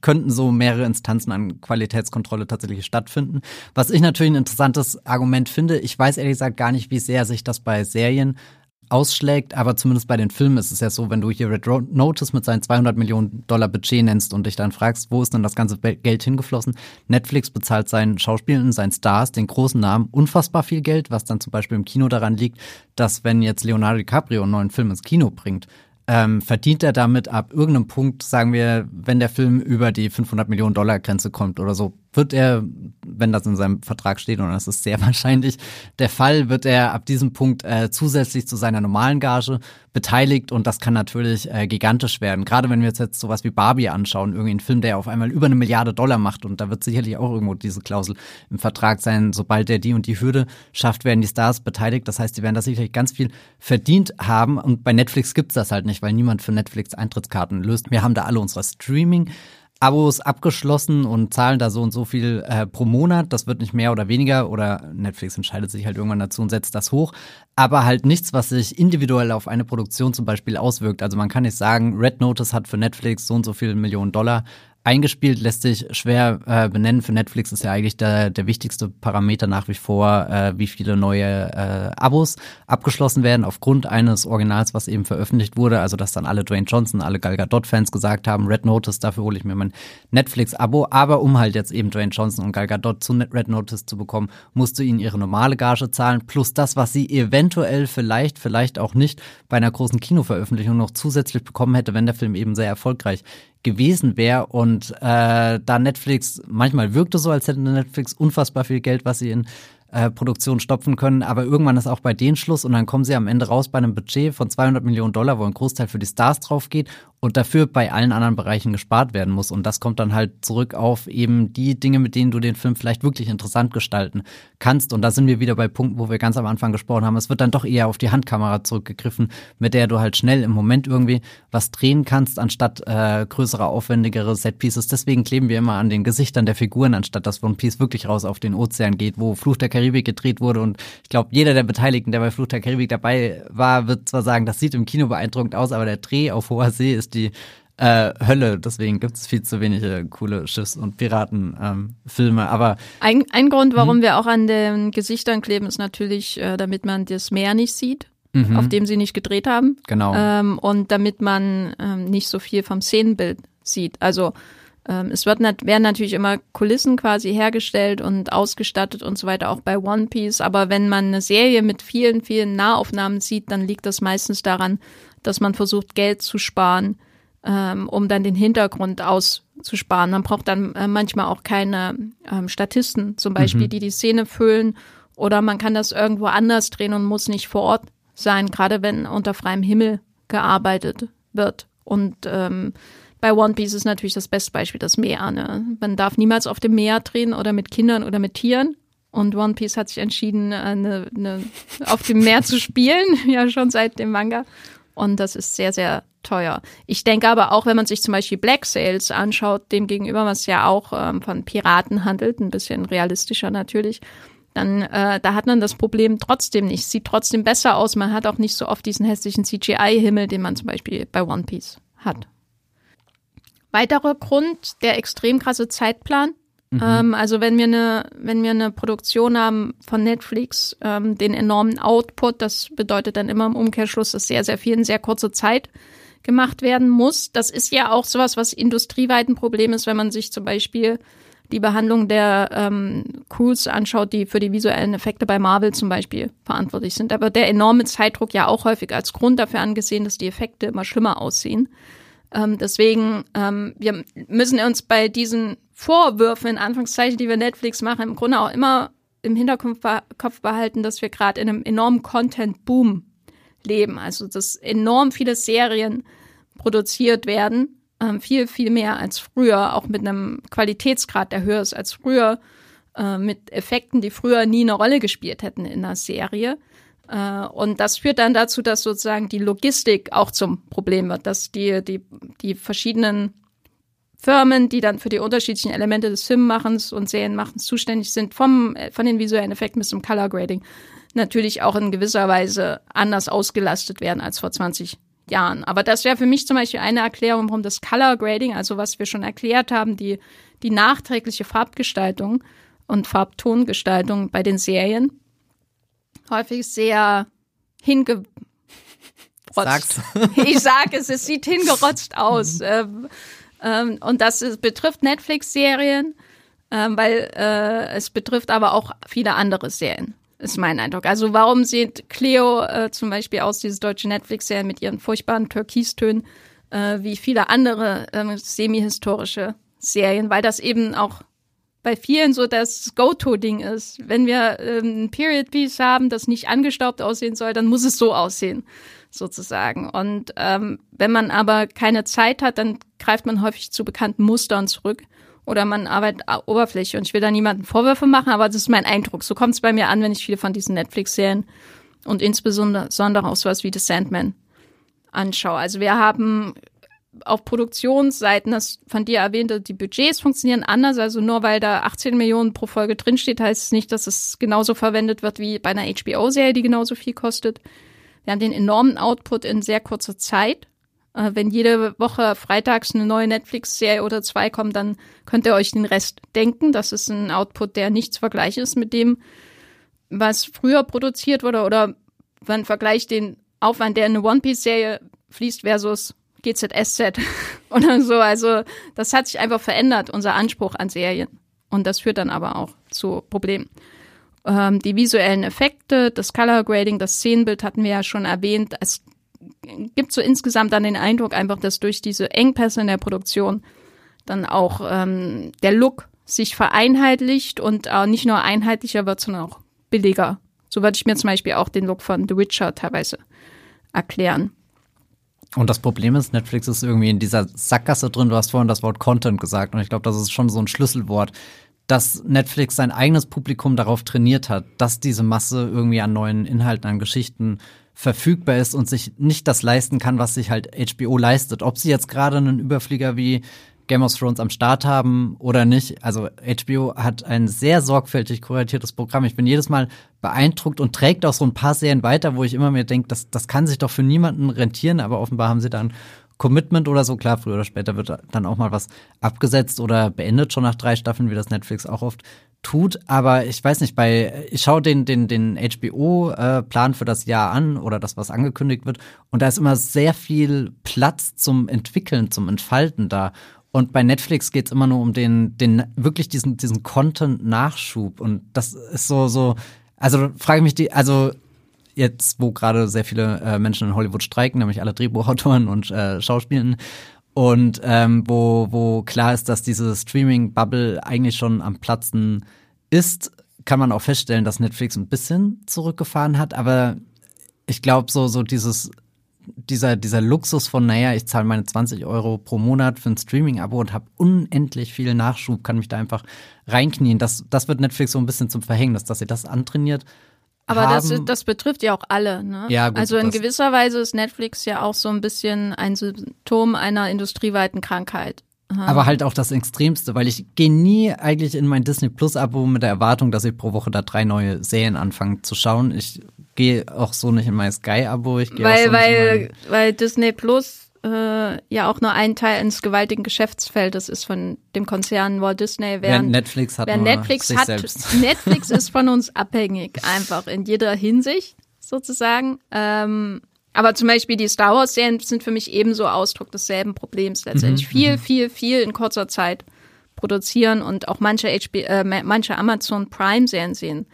könnten so mehrere Instanzen an Qualitätskontrolle tatsächlich stattfinden. Was ich natürlich ein interessantes Argument finde, ich weiß ehrlich gesagt gar nicht, wie sehr sich das bei Serien ausschlägt, aber zumindest bei den Filmen ist es ja so, wenn du hier Red Notice mit seinen 200 Millionen Dollar Budget nennst und dich dann fragst, wo ist denn das ganze Geld hingeflossen? Netflix bezahlt seinen Schauspielern, seinen Stars, den großen Namen unfassbar viel Geld, was dann zum Beispiel im Kino daran liegt, dass wenn jetzt Leonardo DiCaprio einen neuen Film ins Kino bringt, ähm, verdient er damit ab irgendeinem Punkt, sagen wir, wenn der Film über die 500 Millionen Dollar Grenze kommt oder so, wird er, wenn das in seinem Vertrag steht, und das ist sehr [laughs] wahrscheinlich der Fall, wird er ab diesem Punkt äh, zusätzlich zu seiner normalen Gage beteiligt und das kann natürlich äh, gigantisch werden. Gerade wenn wir uns jetzt sowas wie Barbie anschauen, irgendwie ein Film, der auf einmal über eine Milliarde Dollar macht und da wird sicherlich auch irgendwo diese Klausel im Vertrag sein, sobald der die und die Hürde schafft, werden die Stars beteiligt. Das heißt, die werden da sicherlich ganz viel verdient haben und bei Netflix gibt's das halt nicht, weil niemand für Netflix Eintrittskarten löst. Wir haben da alle unsere Streaming Abos abgeschlossen und zahlen da so und so viel äh, pro Monat. Das wird nicht mehr oder weniger oder Netflix entscheidet sich halt irgendwann dazu und setzt das hoch. Aber halt nichts, was sich individuell auf eine Produktion zum Beispiel auswirkt. Also man kann nicht sagen, Red Notice hat für Netflix so und so viele Millionen Dollar eingespielt, lässt sich schwer äh, benennen. Für Netflix ist ja eigentlich der, der wichtigste Parameter nach wie vor, äh, wie viele neue äh, Abos abgeschlossen werden aufgrund eines Originals, was eben veröffentlicht wurde. Also dass dann alle Dwayne Johnson, alle Gal Gadot-Fans gesagt haben, Red Notice, dafür hole ich mir mein Netflix-Abo. Aber um halt jetzt eben Dwayne Johnson und Gal Gadot zu Red Notice zu bekommen, musste ihnen ihre normale Gage zahlen, plus das, was sie eventuell vielleicht, vielleicht auch nicht bei einer großen Kinoveröffentlichung noch zusätzlich bekommen hätte, wenn der Film eben sehr erfolgreich gewesen wäre. Und äh, da Netflix, manchmal wirkte so, als hätte Netflix unfassbar viel Geld, was sie in äh, Produktion stopfen können, aber irgendwann ist auch bei denen Schluss und dann kommen sie am Ende raus bei einem Budget von 200 Millionen Dollar, wo ein Großteil für die Stars drauf geht und dafür bei allen anderen Bereichen gespart werden muss. Und das kommt dann halt zurück auf eben die Dinge, mit denen du den Film vielleicht wirklich interessant gestalten kannst. Und da sind wir wieder bei Punkten, wo wir ganz am Anfang gesprochen haben, es wird dann doch eher auf die Handkamera zurückgegriffen, mit der du halt schnell im Moment irgendwie was drehen kannst, anstatt äh, größere, aufwendigere Setpieces. Deswegen kleben wir immer an den Gesichtern der Figuren, anstatt dass One Piece wirklich raus auf den Ozean geht, wo Fluch der Karibik gedreht wurde. Und ich glaube, jeder der Beteiligten, der bei Fluch der Karibik dabei war, wird zwar sagen, das sieht im Kino beeindruckend aus, aber der Dreh auf hoher See ist die äh, Hölle. Deswegen gibt es viel zu wenige coole Schiffs- und Piratenfilme. Ähm, aber ein, ein Grund, warum hm? wir auch an den Gesichtern kleben, ist natürlich, äh, damit man das Meer nicht sieht. Mhm. auf dem sie nicht gedreht haben. Genau. Ähm, und damit man ähm, nicht so viel vom Szenenbild sieht. Also es wird werden natürlich immer Kulissen quasi hergestellt und ausgestattet und so weiter, auch bei One Piece. Aber wenn man eine Serie mit vielen, vielen Nahaufnahmen sieht, dann liegt das meistens daran, dass man versucht, Geld zu sparen, ähm, um dann den Hintergrund auszusparen. Man braucht dann äh, manchmal auch keine ähm, Statisten, zum Beispiel, mhm. die die Szene füllen. Oder man kann das irgendwo anders drehen und muss nicht vor Ort sein, gerade wenn unter freiem Himmel gearbeitet wird. Und ähm, bei One Piece ist natürlich das beste Beispiel das Meer. Ne? Man darf niemals auf dem Meer drehen oder mit Kindern oder mit Tieren. Und One Piece hat sich entschieden, eine, eine, auf dem Meer zu spielen, [laughs] ja schon seit dem Manga. Und das ist sehr, sehr teuer. Ich denke aber auch, wenn man sich zum Beispiel Black Sails anschaut, dem gegenüber, was ja auch ähm, von Piraten handelt, ein bisschen realistischer natürlich, dann äh, da hat man das Problem trotzdem nicht. Sieht trotzdem besser aus. Man hat auch nicht so oft diesen hässlichen CGI-Himmel, den man zum Beispiel bei One Piece hat. Weiterer Grund, der extrem krasse Zeitplan. Mhm. Ähm, also wenn wir eine, wenn wir eine Produktion haben von Netflix, ähm, den enormen Output, das bedeutet dann immer im Umkehrschluss, dass sehr, sehr viel in sehr kurzer Zeit gemacht werden muss. Das ist ja auch sowas, was industrieweit ein Problem ist, wenn man sich zum Beispiel die Behandlung der ähm, Crews anschaut, die für die visuellen Effekte bei Marvel zum Beispiel verantwortlich sind. Aber der enorme Zeitdruck ja auch häufig als Grund dafür angesehen, dass die Effekte immer schlimmer aussehen. Ähm, deswegen, ähm, wir müssen uns bei diesen Vorwürfen, in Anführungszeichen, die wir Netflix machen, im Grunde auch immer im Hinterkopf behalten, dass wir gerade in einem enormen Content-Boom leben. Also, dass enorm viele Serien produziert werden, ähm, viel, viel mehr als früher, auch mit einem Qualitätsgrad, der höher ist als früher, äh, mit Effekten, die früher nie eine Rolle gespielt hätten in einer Serie. Äh, und das führt dann dazu, dass sozusagen die Logistik auch zum Problem wird, dass die, die, die verschiedenen Firmen, die dann für die unterschiedlichen Elemente des Filmmachens und Serienmachens zuständig sind, vom, von den visuellen Effekten bis zum Color Grading, natürlich auch in gewisser Weise anders ausgelastet werden als vor 20 Jahren. Aber das wäre für mich zum Beispiel eine Erklärung, warum das Color Grading, also was wir schon erklärt haben, die, die nachträgliche Farbgestaltung und Farbtongestaltung bei den Serien häufig sehr hingerotzt. Sag's. [laughs] Ich sage es, es sieht hingerotzt aus. ähm, ähm, und das ist, betrifft Netflix-Serien, ähm, weil äh, es betrifft aber auch viele andere Serien, ist mein Eindruck. Also warum sieht Cleo äh, zum Beispiel aus, diese deutsche Netflix-Serien mit ihren furchtbaren Türkistönen, äh, wie viele andere äh, semi-historische Serien, weil das eben auch bei vielen so das Go-To-Ding ist. Wenn wir ähm, ein Period-Piece haben, das nicht angestaubt aussehen soll, dann muss es so aussehen, sozusagen. Und ähm, wenn man aber keine Zeit hat, dann greift man häufig zu bekannten Mustern zurück oder man arbeitet Oberfläche. Und ich will da niemanden Vorwürfe machen, aber das ist mein Eindruck. So kommt es bei mir an, wenn ich viele von diesen Netflix-Serien und insbesondere auch sowas wie The Sandman anschaue. Also wir haben auf Produktionsseiten, das von dir erwähnte, die Budgets funktionieren anders. Also nur weil da 18 Millionen pro Folge drinsteht, heißt es nicht, dass es genauso verwendet wird wie bei einer HBO-Serie, die genauso viel kostet. Wir haben den enormen Output in sehr kurzer Zeit. Äh, wenn jede Woche freitags eine neue Netflix-Serie oder zwei kommt, dann könnt ihr euch den Rest denken. Das ist ein Output, der nichts vergleich ist mit dem, was früher produziert wurde oder man vergleicht den Aufwand, der in eine One-Piece-Serie fließt versus GZSZ [laughs] oder so. Also das hat sich einfach verändert, unser Anspruch an Serien. Und das führt dann aber auch zu Problemen. Ähm, die visuellen Effekte, das Color Grading, das Szenenbild hatten wir ja schon erwähnt. Es gibt so insgesamt dann den Eindruck einfach, dass durch diese Engpässe in der Produktion dann auch ähm, der Look sich vereinheitlicht und äh, nicht nur einheitlicher wird, sondern auch billiger. So würde ich mir zum Beispiel auch den Look von The Witcher teilweise erklären. Und das Problem ist, Netflix ist irgendwie in dieser Sackgasse drin. Du hast vorhin das Wort Content gesagt und ich glaube, das ist schon so ein Schlüsselwort, dass Netflix sein eigenes Publikum darauf trainiert hat, dass diese Masse irgendwie an neuen Inhalten, an Geschichten verfügbar ist und sich nicht das leisten kann, was sich halt HBO leistet. Ob sie jetzt gerade einen Überflieger wie Game of Thrones am Start haben oder nicht. Also HBO hat ein sehr sorgfältig kuratiertes Programm. Ich bin jedes Mal beeindruckt und trägt auch so ein paar Serien weiter, wo ich immer mir denke, das, das kann sich doch für niemanden rentieren, aber offenbar haben sie dann Commitment oder so. Klar, früher oder später wird dann auch mal was abgesetzt oder beendet schon nach drei Staffeln, wie das Netflix auch oft tut. Aber ich weiß nicht, bei ich schaue den den den HBO-Plan äh, für das Jahr an oder das, was angekündigt wird, und da ist immer sehr viel Platz zum Entwickeln, zum Entfalten da. Und bei Netflix geht's immer nur um den, den wirklich diesen, diesen Content-Nachschub. Und das ist so, so, also frage ich mich die, also jetzt, wo gerade sehr viele äh, Menschen in Hollywood streiken, nämlich alle Drehbuchautoren und äh, Schauspielenden, und ähm, wo, wo klar ist, dass diese Streaming-Bubble eigentlich schon am Platzen ist, kann man auch feststellen, dass Netflix ein bisschen zurückgefahren hat. Aber ich glaube, so, so dieses dieser, dieser Luxus von, naja, ich zahle meine 20 Euro pro Monat für ein Streaming-Abo und habe unendlich viel Nachschub, kann mich da einfach reinknien. Das, das wird Netflix so ein bisschen zum Verhängnis, dass sie das antrainiert. Aber das, das betrifft ja auch alle. Ne? Ja, gut, also in gewisser Weise ist Netflix ja auch so ein bisschen ein Symptom einer industrieweiten Krankheit. Aber halt auch das Extremste, weil ich gehe nie eigentlich in mein Disney Plus Abo mit der Erwartung, dass ich pro Woche da drei neue Serien anfange zu schauen. Ich gehe auch so nicht in mein Sky-Abo. Ich weil, so weil, weil Disney Plus äh, ja auch nur ein Teil eines gewaltigen Geschäftsfeldes ist von dem Konzern Walt Disney. Während, Netflix hat während Netflix hat. [laughs] Netflix ist von uns abhängig, [laughs] einfach in jeder Hinsicht sozusagen. Ähm, aber zum Beispiel die Star Wars-Serien sind für mich ebenso Ausdruck desselben Problems letztendlich. Mhm, viel, mhm. viel, viel in kurzer Zeit produzieren und auch manche, HB, äh, manche Amazon Prime-Serien sehen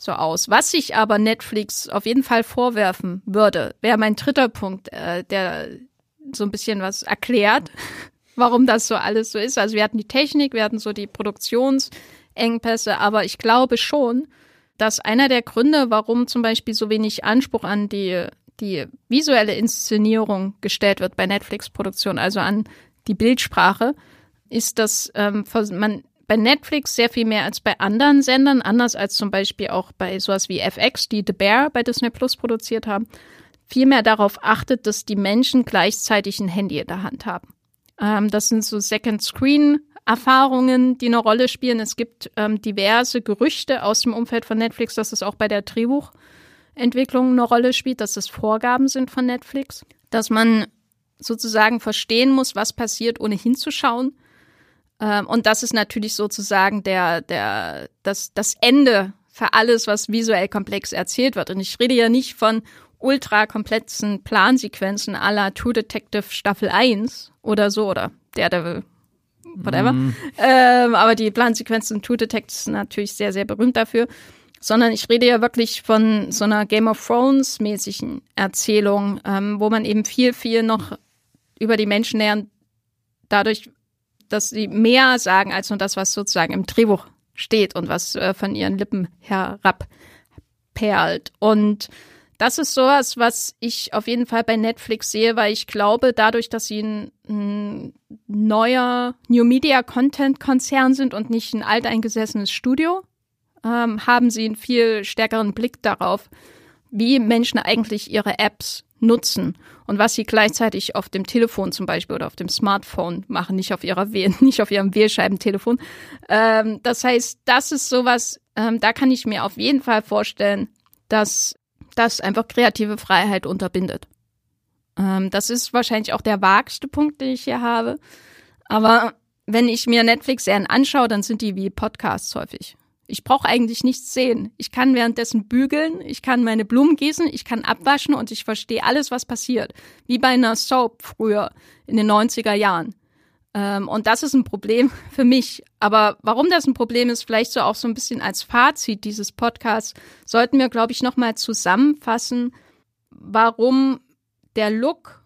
so aus. Was ich aber Netflix auf jeden Fall vorwerfen würde, wäre mein dritter Punkt, äh, der so ein bisschen was erklärt, [laughs] warum das so alles so ist. Also wir hatten die Technik, wir hatten so die Produktionsengpässe, aber ich glaube schon, dass einer der Gründe, warum zum Beispiel so wenig Anspruch an die, die visuelle Inszenierung gestellt wird bei Netflix-Produktion, also an die Bildsprache, ist, dass ähm, man bei Netflix sehr viel mehr als bei anderen Sendern, anders als zum Beispiel auch bei sowas wie FX, die The Bear bei Disney Plus produziert haben, viel mehr darauf achtet, dass die Menschen gleichzeitig ein Handy in der Hand haben. Ähm, das sind so Second Screen Erfahrungen, die eine Rolle spielen. Es gibt ähm, diverse Gerüchte aus dem Umfeld von Netflix, dass es auch bei der Drehbuchentwicklung eine Rolle spielt, dass es Vorgaben sind von Netflix, dass man sozusagen verstehen muss, was passiert, ohne hinzuschauen und das ist natürlich sozusagen der, der, das, das Ende für alles, was visuell komplex erzählt wird. Und ich rede ja nicht von ultra komplexen Plansequenzen à la True Detective Staffel 1 oder so oder Daredevil, whatever. Mm. Ähm, aber die Plansequenzen True Detective sind natürlich sehr, sehr berühmt dafür. Sondern ich rede ja wirklich von so einer Game of Thrones mäßigen Erzählung, ähm, wo man eben viel, viel noch über die Menschen lernt, dadurch, dass sie mehr sagen als nur das, was sozusagen im Drehbuch steht und was äh, von ihren Lippen herabperlt. Und das ist sowas, was ich auf jeden Fall bei Netflix sehe, weil ich glaube, dadurch, dass sie ein, ein neuer New Media Content Konzern sind und nicht ein alteingesessenes Studio, ähm, haben sie einen viel stärkeren Blick darauf, wie Menschen eigentlich ihre Apps nutzen und was sie gleichzeitig auf dem Telefon zum Beispiel oder auf dem Smartphone machen, nicht auf ihrer w [laughs] nicht auf ihrem Wählscheibentelefon. Ähm, das heißt, das ist sowas, ähm, da kann ich mir auf jeden Fall vorstellen, dass das einfach kreative Freiheit unterbindet. Ähm, das ist wahrscheinlich auch der vagste Punkt, den ich hier habe. Aber wenn ich mir Netflix-Serien anschaue, dann sind die wie Podcasts häufig. Ich brauche eigentlich nichts sehen. Ich kann währenddessen bügeln, ich kann meine Blumen gießen, ich kann abwaschen und ich verstehe alles, was passiert. Wie bei einer Soap früher in den 90er Jahren. Ähm, und das ist ein Problem [laughs] für mich. Aber warum das ein Problem ist, vielleicht so auch so ein bisschen als Fazit dieses Podcasts, sollten wir, glaube ich, nochmal zusammenfassen, warum der Look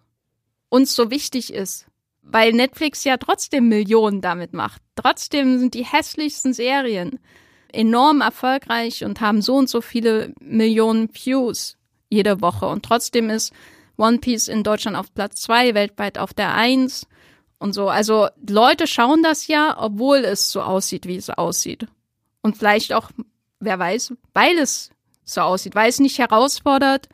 uns so wichtig ist. Weil Netflix ja trotzdem Millionen damit macht. Trotzdem sind die hässlichsten Serien enorm erfolgreich und haben so und so viele Millionen Views jede Woche. Und trotzdem ist One Piece in Deutschland auf Platz zwei, weltweit auf der eins und so. Also Leute schauen das ja, obwohl es so aussieht, wie es aussieht. Und vielleicht auch, wer weiß, weil es so aussieht, weil es nicht herausfordert,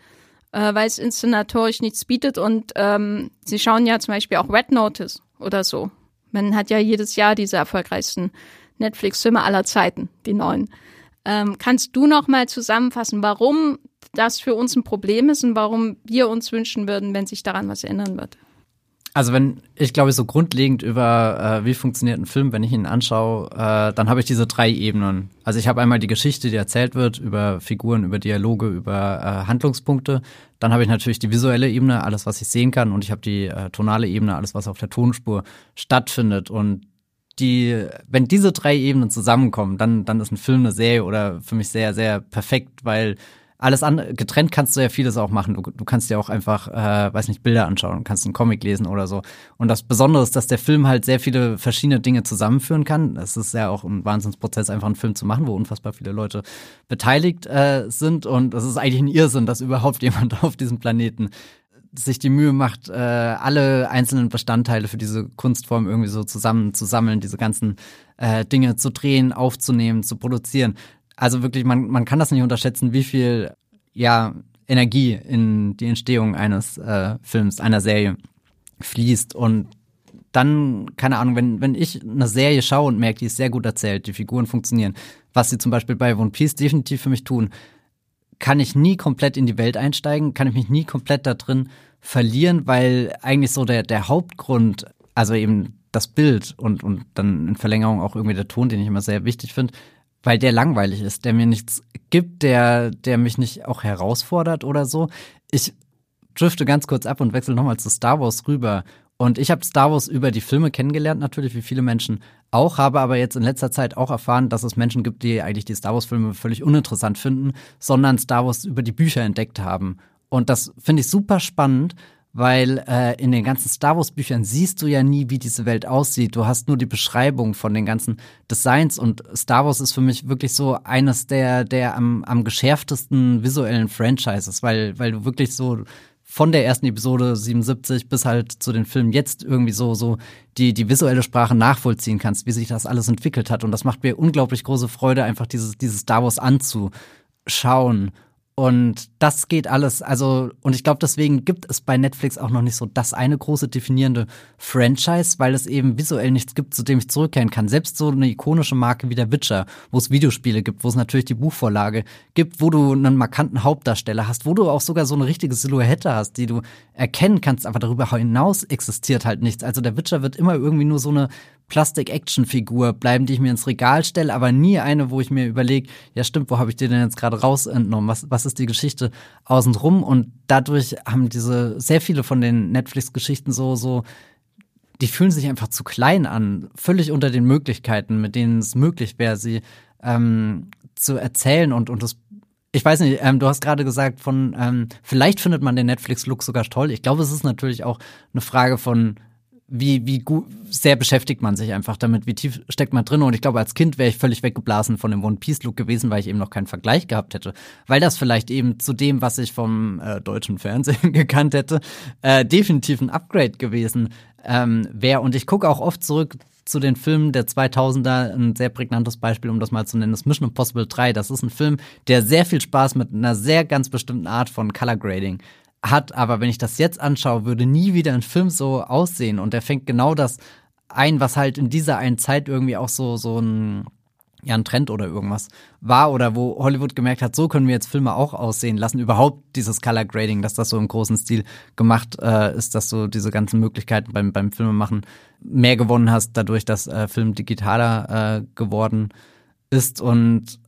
äh, weil es inszenatorisch nichts bietet und ähm, sie schauen ja zum Beispiel auch Red Notice oder so. Man hat ja jedes Jahr diese erfolgreichsten Netflix-Filme aller Zeiten, die neuen. Ähm, kannst du noch mal zusammenfassen, warum das für uns ein Problem ist und warum wir uns wünschen würden, wenn sich daran was ändern wird? Also wenn ich glaube so grundlegend über äh, wie funktioniert ein Film, wenn ich ihn anschaue, äh, dann habe ich diese drei Ebenen. Also ich habe einmal die Geschichte, die erzählt wird über Figuren, über Dialoge, über äh, Handlungspunkte. Dann habe ich natürlich die visuelle Ebene, alles was ich sehen kann, und ich habe die äh, tonale Ebene, alles was auf der Tonspur stattfindet. Und die, wenn diese drei Ebenen zusammenkommen, dann dann ist ein Film, eine Serie oder für mich sehr sehr perfekt, weil alles andere, getrennt kannst du ja vieles auch machen. Du, du kannst dir auch einfach, äh, weiß nicht, Bilder anschauen, kannst einen Comic lesen oder so. Und das Besondere ist, dass der Film halt sehr viele verschiedene Dinge zusammenführen kann. Es ist ja auch ein Wahnsinnsprozess, einfach einen Film zu machen, wo unfassbar viele Leute beteiligt äh, sind. Und es ist eigentlich ein Irrsinn, dass überhaupt [laughs] jemand auf diesem Planeten sich die Mühe macht, äh, alle einzelnen Bestandteile für diese Kunstform irgendwie so zusammenzusammeln, diese ganzen äh, Dinge zu drehen, aufzunehmen, zu produzieren. Also wirklich, man, man kann das nicht unterschätzen, wie viel ja, Energie in die Entstehung eines äh, Films, einer Serie fließt. Und dann, keine Ahnung, wenn, wenn ich eine Serie schaue und merke, die ist sehr gut erzählt, die Figuren funktionieren, was sie zum Beispiel bei One Piece definitiv für mich tun, kann ich nie komplett in die Welt einsteigen, kann ich mich nie komplett da drin verlieren, weil eigentlich so der, der Hauptgrund, also eben das Bild und, und dann in Verlängerung auch irgendwie der Ton, den ich immer sehr wichtig finde, weil der langweilig ist, der mir nichts gibt, der, der mich nicht auch herausfordert oder so. Ich drifte ganz kurz ab und wechsle nochmal zu Star Wars rüber. Und ich habe Star Wars über die Filme kennengelernt, natürlich, wie viele Menschen auch, habe aber jetzt in letzter Zeit auch erfahren, dass es Menschen gibt, die eigentlich die Star Wars-Filme völlig uninteressant finden, sondern Star Wars über die Bücher entdeckt haben. Und das finde ich super spannend, weil äh, in den ganzen Star Wars Büchern siehst du ja nie, wie diese Welt aussieht. Du hast nur die Beschreibung von den ganzen Designs und Star Wars ist für mich wirklich so eines der der am, am geschärftesten visuellen Franchises, weil weil du wirklich so von der ersten Episode 77 bis halt zu den Filmen jetzt irgendwie so so die die visuelle Sprache nachvollziehen kannst, wie sich das alles entwickelt hat. Und das macht mir unglaublich große Freude einfach dieses dieses Star Wars anzuschauen und das geht alles, also, und ich glaube, deswegen gibt es bei Netflix auch noch nicht so das eine große definierende Franchise, weil es eben visuell nichts gibt, zu dem ich zurückkehren kann. Selbst so eine ikonische Marke wie der Witcher, wo es Videospiele gibt, wo es natürlich die Buchvorlage gibt, wo du einen markanten Hauptdarsteller hast, wo du auch sogar so eine richtige Silhouette hast, die du erkennen kannst, aber darüber hinaus existiert halt nichts. Also der Witcher wird immer irgendwie nur so eine Plastik-Action-Figur bleiben, die ich mir ins Regal stelle, aber nie eine, wo ich mir überlege, ja stimmt, wo habe ich dir denn jetzt gerade raus entnommen? Was, was ist die Geschichte außenrum? Und dadurch haben diese sehr viele von den Netflix-Geschichten so, so, die fühlen sich einfach zu klein an, völlig unter den Möglichkeiten, mit denen es möglich wäre, sie ähm, zu erzählen und, und das ich weiß nicht, ähm, du hast gerade gesagt von, ähm, vielleicht findet man den Netflix-Look sogar toll. Ich glaube, es ist natürlich auch eine Frage von wie, wie gut, sehr beschäftigt man sich einfach damit, wie tief steckt man drin. Und ich glaube, als Kind wäre ich völlig weggeblasen von dem One Piece Look gewesen, weil ich eben noch keinen Vergleich gehabt hätte. Weil das vielleicht eben zu dem, was ich vom äh, deutschen Fernsehen [laughs] gekannt hätte, äh, definitiv ein Upgrade gewesen ähm, wäre. Und ich gucke auch oft zurück zu den Filmen der 2000er. Ein sehr prägnantes Beispiel, um das mal zu nennen, ist Mission Impossible 3. Das ist ein Film, der sehr viel Spaß mit einer sehr ganz bestimmten Art von Color Grading hat, aber wenn ich das jetzt anschaue, würde nie wieder ein Film so aussehen. Und er fängt genau das ein, was halt in dieser einen Zeit irgendwie auch so, so ein, ja, ein Trend oder irgendwas war oder wo Hollywood gemerkt hat, so können wir jetzt Filme auch aussehen lassen. Überhaupt dieses Color Grading, dass das so im großen Stil gemacht äh, ist, dass du diese ganzen Möglichkeiten beim, beim Filmemachen mehr gewonnen hast, dadurch, dass äh, Film digitaler äh, geworden ist. Und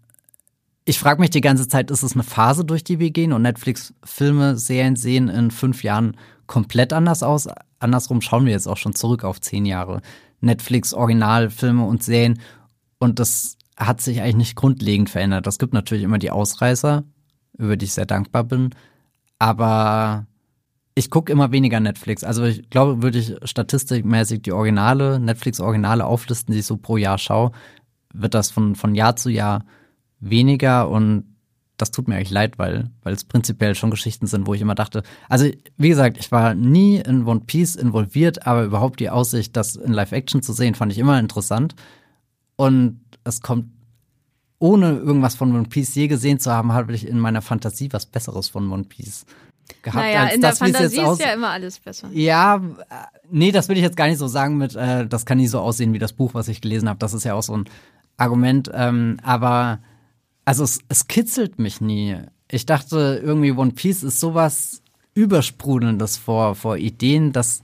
ich frage mich die ganze Zeit, ist es eine Phase, durch die wir gehen und Netflix-Filme, Serien sehen in fünf Jahren komplett anders aus? Andersrum schauen wir jetzt auch schon zurück auf zehn Jahre Netflix-Originalfilme und Serien und das hat sich eigentlich nicht grundlegend verändert. Es gibt natürlich immer die Ausreißer, über die ich sehr dankbar bin, aber ich gucke immer weniger Netflix. Also ich glaube, würde ich statistikmäßig die Originale, Netflix-Originale auflisten, die ich so pro Jahr schaue, wird das von, von Jahr zu Jahr weniger und das tut mir eigentlich leid, weil, weil es prinzipiell schon Geschichten sind, wo ich immer dachte, also wie gesagt, ich war nie in One Piece involviert, aber überhaupt die Aussicht, das in Live-Action zu sehen, fand ich immer interessant. Und es kommt, ohne irgendwas von One Piece je gesehen zu haben, habe ich in meiner Fantasie was Besseres von One Piece gehabt. Naja, als in das, der Fantasie ist ja immer alles besser. ja, äh, nee, das will ich jetzt gar nicht so sagen mit, äh, das kann nie so aussehen wie das Buch, was ich gelesen habe. Das ist ja auch so ein Argument. Ähm, aber also es, es kitzelt mich nie. Ich dachte irgendwie, One Piece ist sowas Übersprudelndes vor, vor Ideen, dass,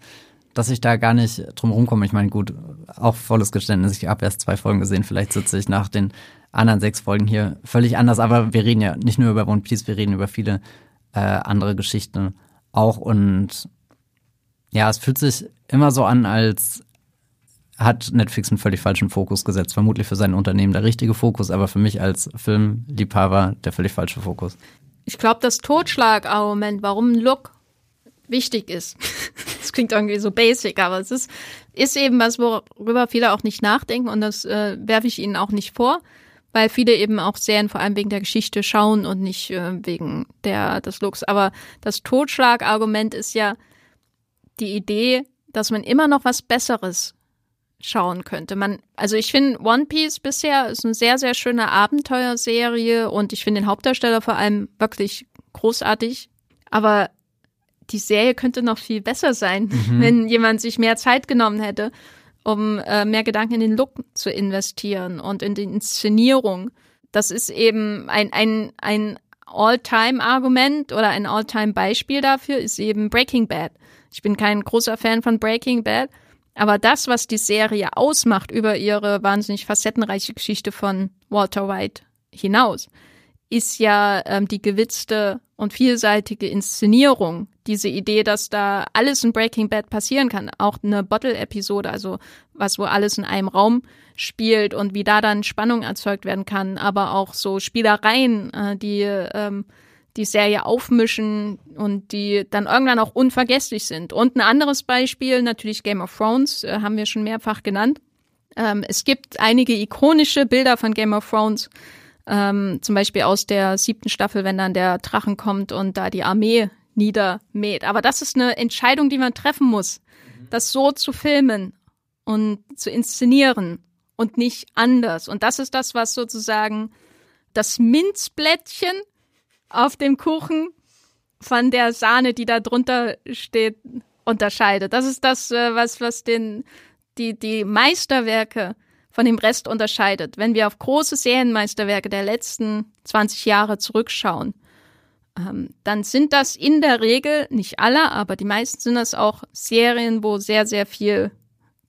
dass ich da gar nicht drum rumkomme. Ich meine, gut, auch volles Geständnis, ich habe erst zwei Folgen gesehen, vielleicht sitze ich nach den anderen sechs Folgen hier völlig anders, aber wir reden ja nicht nur über One Piece, wir reden über viele äh, andere Geschichten auch und ja, es fühlt sich immer so an, als hat Netflix einen völlig falschen Fokus gesetzt. Vermutlich für sein Unternehmen der richtige Fokus, aber für mich als Filmliebhaber der völlig falsche Fokus. Ich glaube, das Totschlagargument, warum ein Look wichtig ist, [laughs] das klingt irgendwie so basic, aber es ist, ist eben was, worüber viele auch nicht nachdenken und das äh, werfe ich ihnen auch nicht vor, weil viele eben auch Serien vor allem wegen der Geschichte schauen und nicht äh, wegen der, des Looks. Aber das Totschlagargument ist ja die Idee, dass man immer noch was Besseres schauen könnte. Man, also ich finde One Piece bisher ist eine sehr, sehr schöne Abenteuerserie und ich finde den Hauptdarsteller vor allem wirklich großartig. Aber die Serie könnte noch viel besser sein, [laughs] wenn jemand sich mehr Zeit genommen hätte, um äh, mehr Gedanken in den Look zu investieren und in die Inszenierung. Das ist eben ein, ein, ein All-Time-Argument oder ein All-Time-Beispiel dafür ist eben Breaking Bad. Ich bin kein großer Fan von Breaking Bad, aber das, was die Serie ausmacht über ihre wahnsinnig facettenreiche Geschichte von Walter White hinaus, ist ja ähm, die gewitzte und vielseitige Inszenierung. Diese Idee, dass da alles in Breaking Bad passieren kann. Auch eine Bottle-Episode, also was, wo alles in einem Raum spielt und wie da dann Spannung erzeugt werden kann. Aber auch so Spielereien, äh, die ähm, die Serie aufmischen und die dann irgendwann auch unvergesslich sind. Und ein anderes Beispiel, natürlich Game of Thrones, äh, haben wir schon mehrfach genannt. Ähm, es gibt einige ikonische Bilder von Game of Thrones, ähm, zum Beispiel aus der siebten Staffel, wenn dann der Drachen kommt und da die Armee niedermäht. Aber das ist eine Entscheidung, die man treffen muss, das so zu filmen und zu inszenieren und nicht anders. Und das ist das, was sozusagen das Minzblättchen auf dem Kuchen von der Sahne, die da drunter steht, unterscheidet. Das ist das, äh, was, was den, die, die Meisterwerke von dem Rest unterscheidet. Wenn wir auf große Serienmeisterwerke der letzten 20 Jahre zurückschauen, ähm, dann sind das in der Regel, nicht alle, aber die meisten sind das auch Serien, wo sehr, sehr viel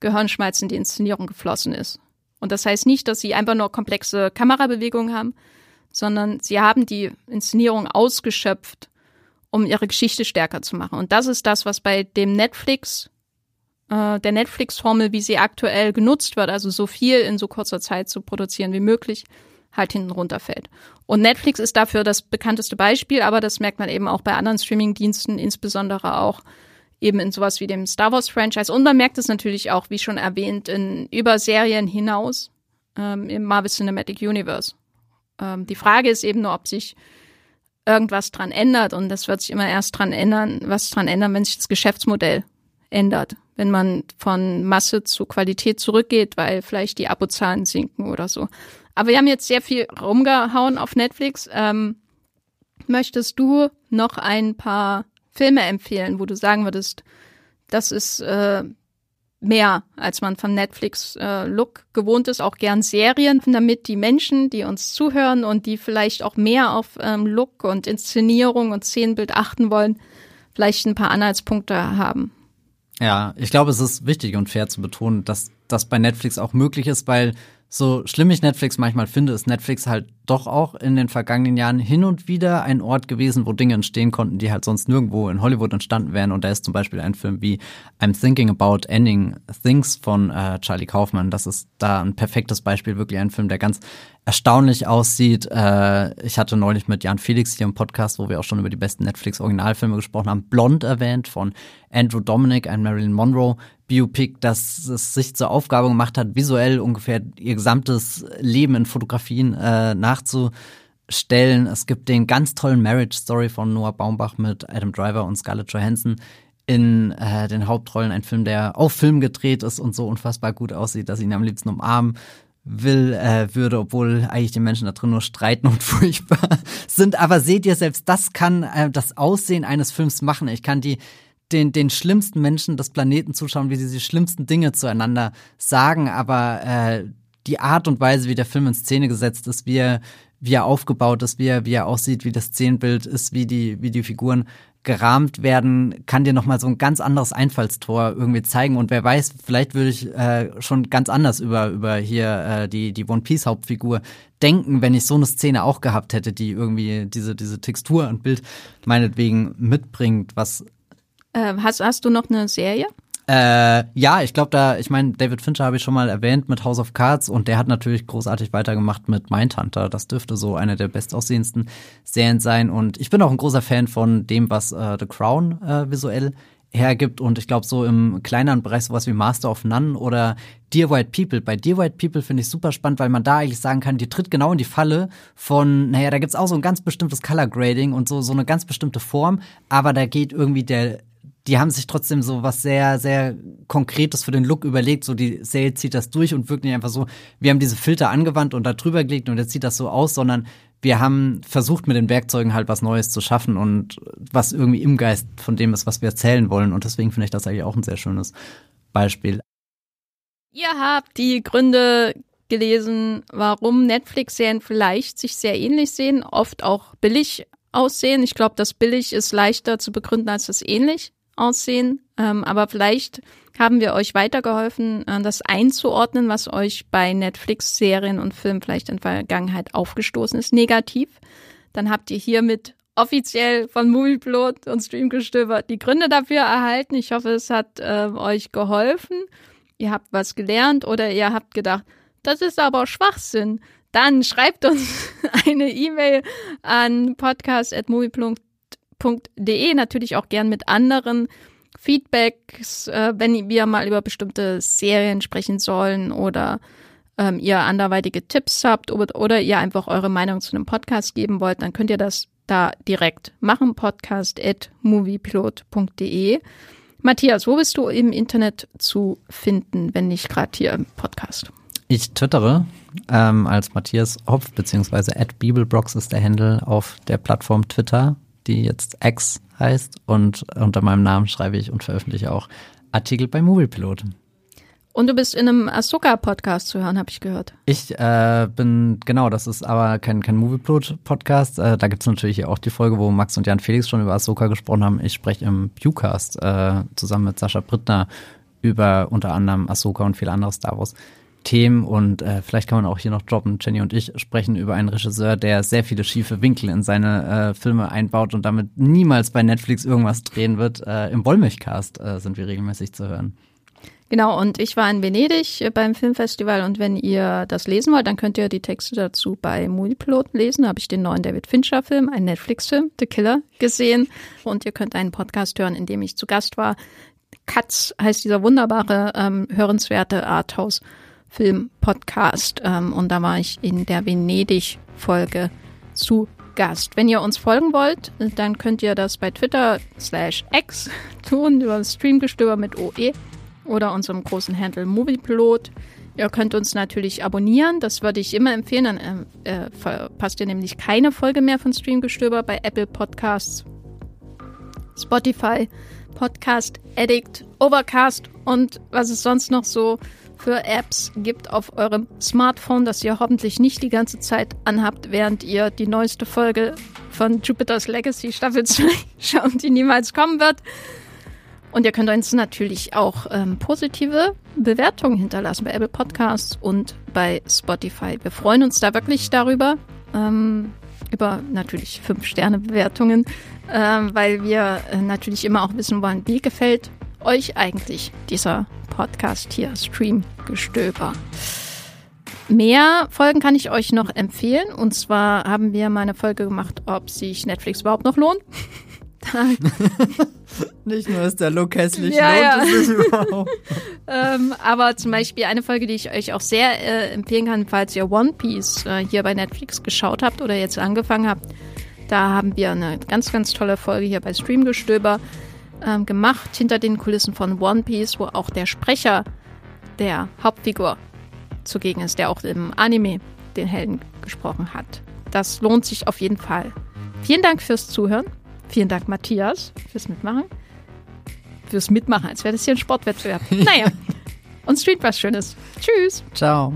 Gehirnschmalz in die Inszenierung geflossen ist. Und das heißt nicht, dass sie einfach nur komplexe Kamerabewegungen haben, sondern sie haben die Inszenierung ausgeschöpft, um ihre Geschichte stärker zu machen. Und das ist das, was bei dem Netflix, äh, der Netflix-Formel, wie sie aktuell genutzt wird, also so viel in so kurzer Zeit zu produzieren wie möglich, halt hinten runterfällt. Und Netflix ist dafür das bekannteste Beispiel, aber das merkt man eben auch bei anderen Streaming-Diensten, insbesondere auch eben in sowas wie dem Star Wars-Franchise. Und man merkt es natürlich auch, wie schon erwähnt, in über Serien hinaus ähm, im Marvel Cinematic Universe. Ähm, die Frage ist eben nur, ob sich irgendwas dran ändert. Und das wird sich immer erst dran ändern, was dran ändern, wenn sich das Geschäftsmodell ändert. Wenn man von Masse zu Qualität zurückgeht, weil vielleicht die Abozahlen sinken oder so. Aber wir haben jetzt sehr viel rumgehauen auf Netflix. Ähm, möchtest du noch ein paar Filme empfehlen, wo du sagen würdest, das ist äh, mehr, als man von Netflix-Look äh, gewohnt ist, auch gern Serien, damit die Menschen, die uns zuhören und die vielleicht auch mehr auf ähm, Look und Inszenierung und Szenenbild achten wollen, vielleicht ein paar Anhaltspunkte haben. Ja, ich glaube, es ist wichtig und fair zu betonen, dass das bei Netflix auch möglich ist, weil so schlimm ich Netflix manchmal finde, ist Netflix halt doch auch in den vergangenen Jahren hin und wieder ein Ort gewesen, wo Dinge entstehen konnten, die halt sonst nirgendwo in Hollywood entstanden wären. Und da ist zum Beispiel ein Film wie I'm Thinking About Ending Things von äh, Charlie Kaufman. Das ist da ein perfektes Beispiel, wirklich ein Film, der ganz erstaunlich aussieht. Äh, ich hatte neulich mit Jan Felix hier im Podcast, wo wir auch schon über die besten Netflix-Originalfilme gesprochen haben, Blond erwähnt von Andrew Dominic, ein Marilyn Monroe Biopic, das es sich zur Aufgabe gemacht hat, visuell ungefähr ihr gesamtes Leben in Fotografien äh, nachzustellen. Es gibt den ganz tollen Marriage Story von Noah Baumbach mit Adam Driver und Scarlett Johansson in äh, den Hauptrollen. Ein Film, der auf Film gedreht ist und so unfassbar gut aussieht, dass ich ihn am liebsten umarmen will, äh, würde, obwohl eigentlich die Menschen da drin nur streiten und [laughs] furchtbar sind. Aber seht ihr, selbst das kann äh, das Aussehen eines Films machen. Ich kann die den, den schlimmsten Menschen des Planeten zuschauen, wie sie die schlimmsten Dinge zueinander sagen, aber äh, die Art und Weise, wie der Film in Szene gesetzt ist, wie er, wie er aufgebaut ist, wie er, wie er aussieht, wie das Szenenbild ist, wie die, wie die Figuren gerahmt werden, kann dir nochmal so ein ganz anderes Einfallstor irgendwie zeigen. Und wer weiß, vielleicht würde ich äh, schon ganz anders über, über hier äh, die, die One Piece Hauptfigur denken, wenn ich so eine Szene auch gehabt hätte, die irgendwie diese, diese Textur und Bild meinetwegen mitbringt. Was äh, hast, hast du noch eine Serie? Äh, ja, ich glaube da, ich meine, David Fincher habe ich schon mal erwähnt mit House of Cards und der hat natürlich großartig weitergemacht mit Mindhunter. Das dürfte so eine der bestaussehendsten Serien sein und ich bin auch ein großer Fan von dem, was äh, The Crown äh, visuell hergibt und ich glaube so im kleineren Bereich sowas wie Master of None oder Dear White People. Bei Dear White People finde ich super spannend, weil man da eigentlich sagen kann, die tritt genau in die Falle von, naja, da gibt's auch so ein ganz bestimmtes Color Grading und so, so eine ganz bestimmte Form, aber da geht irgendwie der die haben sich trotzdem so was sehr, sehr Konkretes für den Look überlegt. So, die Serie zieht das durch und wirkt nicht einfach so, wir haben diese Filter angewandt und da drüber gelegt und jetzt sieht das so aus, sondern wir haben versucht, mit den Werkzeugen halt was Neues zu schaffen und was irgendwie im Geist von dem ist, was wir erzählen wollen. Und deswegen finde ich das eigentlich auch ein sehr schönes Beispiel. Ihr habt die Gründe gelesen, warum Netflix-Serien vielleicht sich sehr ähnlich sehen, oft auch billig aussehen. Ich glaube, das billig ist leichter zu begründen als das ähnlich aussehen. Ähm, aber vielleicht haben wir euch weitergeholfen, äh, das einzuordnen, was euch bei Netflix-Serien und Filmen vielleicht in Vergangenheit aufgestoßen ist, negativ. Dann habt ihr hiermit offiziell von Movieplot und Streamgestöber die Gründe dafür erhalten. Ich hoffe, es hat äh, euch geholfen. Ihr habt was gelernt oder ihr habt gedacht, das ist aber Schwachsinn. Dann schreibt uns [laughs] eine E-Mail an podcast.movieplot podcast.de, natürlich auch gern mit anderen Feedbacks, äh, wenn wir mal über bestimmte Serien sprechen sollen oder ähm, ihr anderweitige Tipps habt oder, oder ihr einfach eure Meinung zu einem Podcast geben wollt, dann könnt ihr das da direkt machen, podcast.moviepilot.de. Matthias, wo bist du im Internet zu finden, wenn nicht gerade hier im Podcast? Ich twittere ähm, als Matthias Hopf, beziehungsweise at Bibelbrox ist der Handle auf der Plattform Twitter die jetzt X heißt. Und unter meinem Namen schreibe ich und veröffentliche auch Artikel bei Moviepilot. Und du bist in einem Ahsoka-Podcast zu hören, habe ich gehört. Ich äh, bin, genau, das ist aber kein, kein Movieplot-Podcast. Äh, da gibt es natürlich auch die Folge, wo Max und Jan Felix schon über Ahsoka gesprochen haben. Ich spreche im Pewcast äh, zusammen mit Sascha Brittner über unter anderem Ahsoka und viele andere Star Wars Themen und äh, vielleicht kann man auch hier noch droppen. Jenny und ich sprechen über einen Regisseur, der sehr viele schiefe Winkel in seine äh, Filme einbaut und damit niemals bei Netflix irgendwas drehen wird. Äh, Im Wollmilchcast äh, sind wir regelmäßig zu hören. Genau, und ich war in Venedig äh, beim Filmfestival und wenn ihr das lesen wollt, dann könnt ihr die Texte dazu bei Moviepilot lesen. Da habe ich den neuen David Fincher-Film, einen Netflix-Film, The Killer, gesehen. Und ihr könnt einen Podcast hören, in dem ich zu Gast war. Katz heißt dieser wunderbare, ähm, hörenswerte Arthouse Film-Podcast. Ähm, und da war ich in der Venedig-Folge zu Gast. Wenn ihr uns folgen wollt, dann könnt ihr das bei Twitter slash X tun, über Streamgestöber mit OE oder unserem großen Handle Moviepilot. Ihr könnt uns natürlich abonnieren, das würde ich immer empfehlen, dann äh, äh verpasst ihr nämlich keine Folge mehr von Streamgestöber bei Apple Podcasts, Spotify, Podcast Addict, Overcast und was es sonst noch so für Apps gibt auf eurem Smartphone, das ihr hoffentlich nicht die ganze Zeit anhabt, während ihr die neueste Folge von Jupiter's Legacy Staffel 2 [laughs] schaut, die niemals kommen wird. Und ihr könnt uns natürlich auch ähm, positive Bewertungen hinterlassen bei Apple Podcasts und bei Spotify. Wir freuen uns da wirklich darüber. Ähm, über natürlich 5-Sterne-Bewertungen, äh, weil wir äh, natürlich immer auch wissen wollen, wie gefällt euch eigentlich dieser Podcast hier, Streamgestöber. Mehr Folgen kann ich euch noch empfehlen. Und zwar haben wir mal eine Folge gemacht, ob sich Netflix überhaupt noch lohnt. [laughs] Nicht nur ist der Look hässlich, Ja, lohnt ja. es sich überhaupt. [laughs] Ähm, aber zum Beispiel eine Folge, die ich euch auch sehr äh, empfehlen kann, falls ihr One Piece äh, hier bei Netflix geschaut habt oder jetzt angefangen habt. Da haben wir eine ganz, ganz tolle Folge hier bei Streamgestöber ähm, gemacht, hinter den Kulissen von One Piece, wo auch der Sprecher der Hauptfigur zugegen ist, der auch im Anime den Helden gesprochen hat. Das lohnt sich auf jeden Fall. Vielen Dank fürs Zuhören. Vielen Dank, Matthias, fürs Mitmachen. Fürs Mitmachen, als wäre das hier ein Sportwettbewerb. [laughs] Naja. Und streamt was Schönes. Tschüss. Ciao.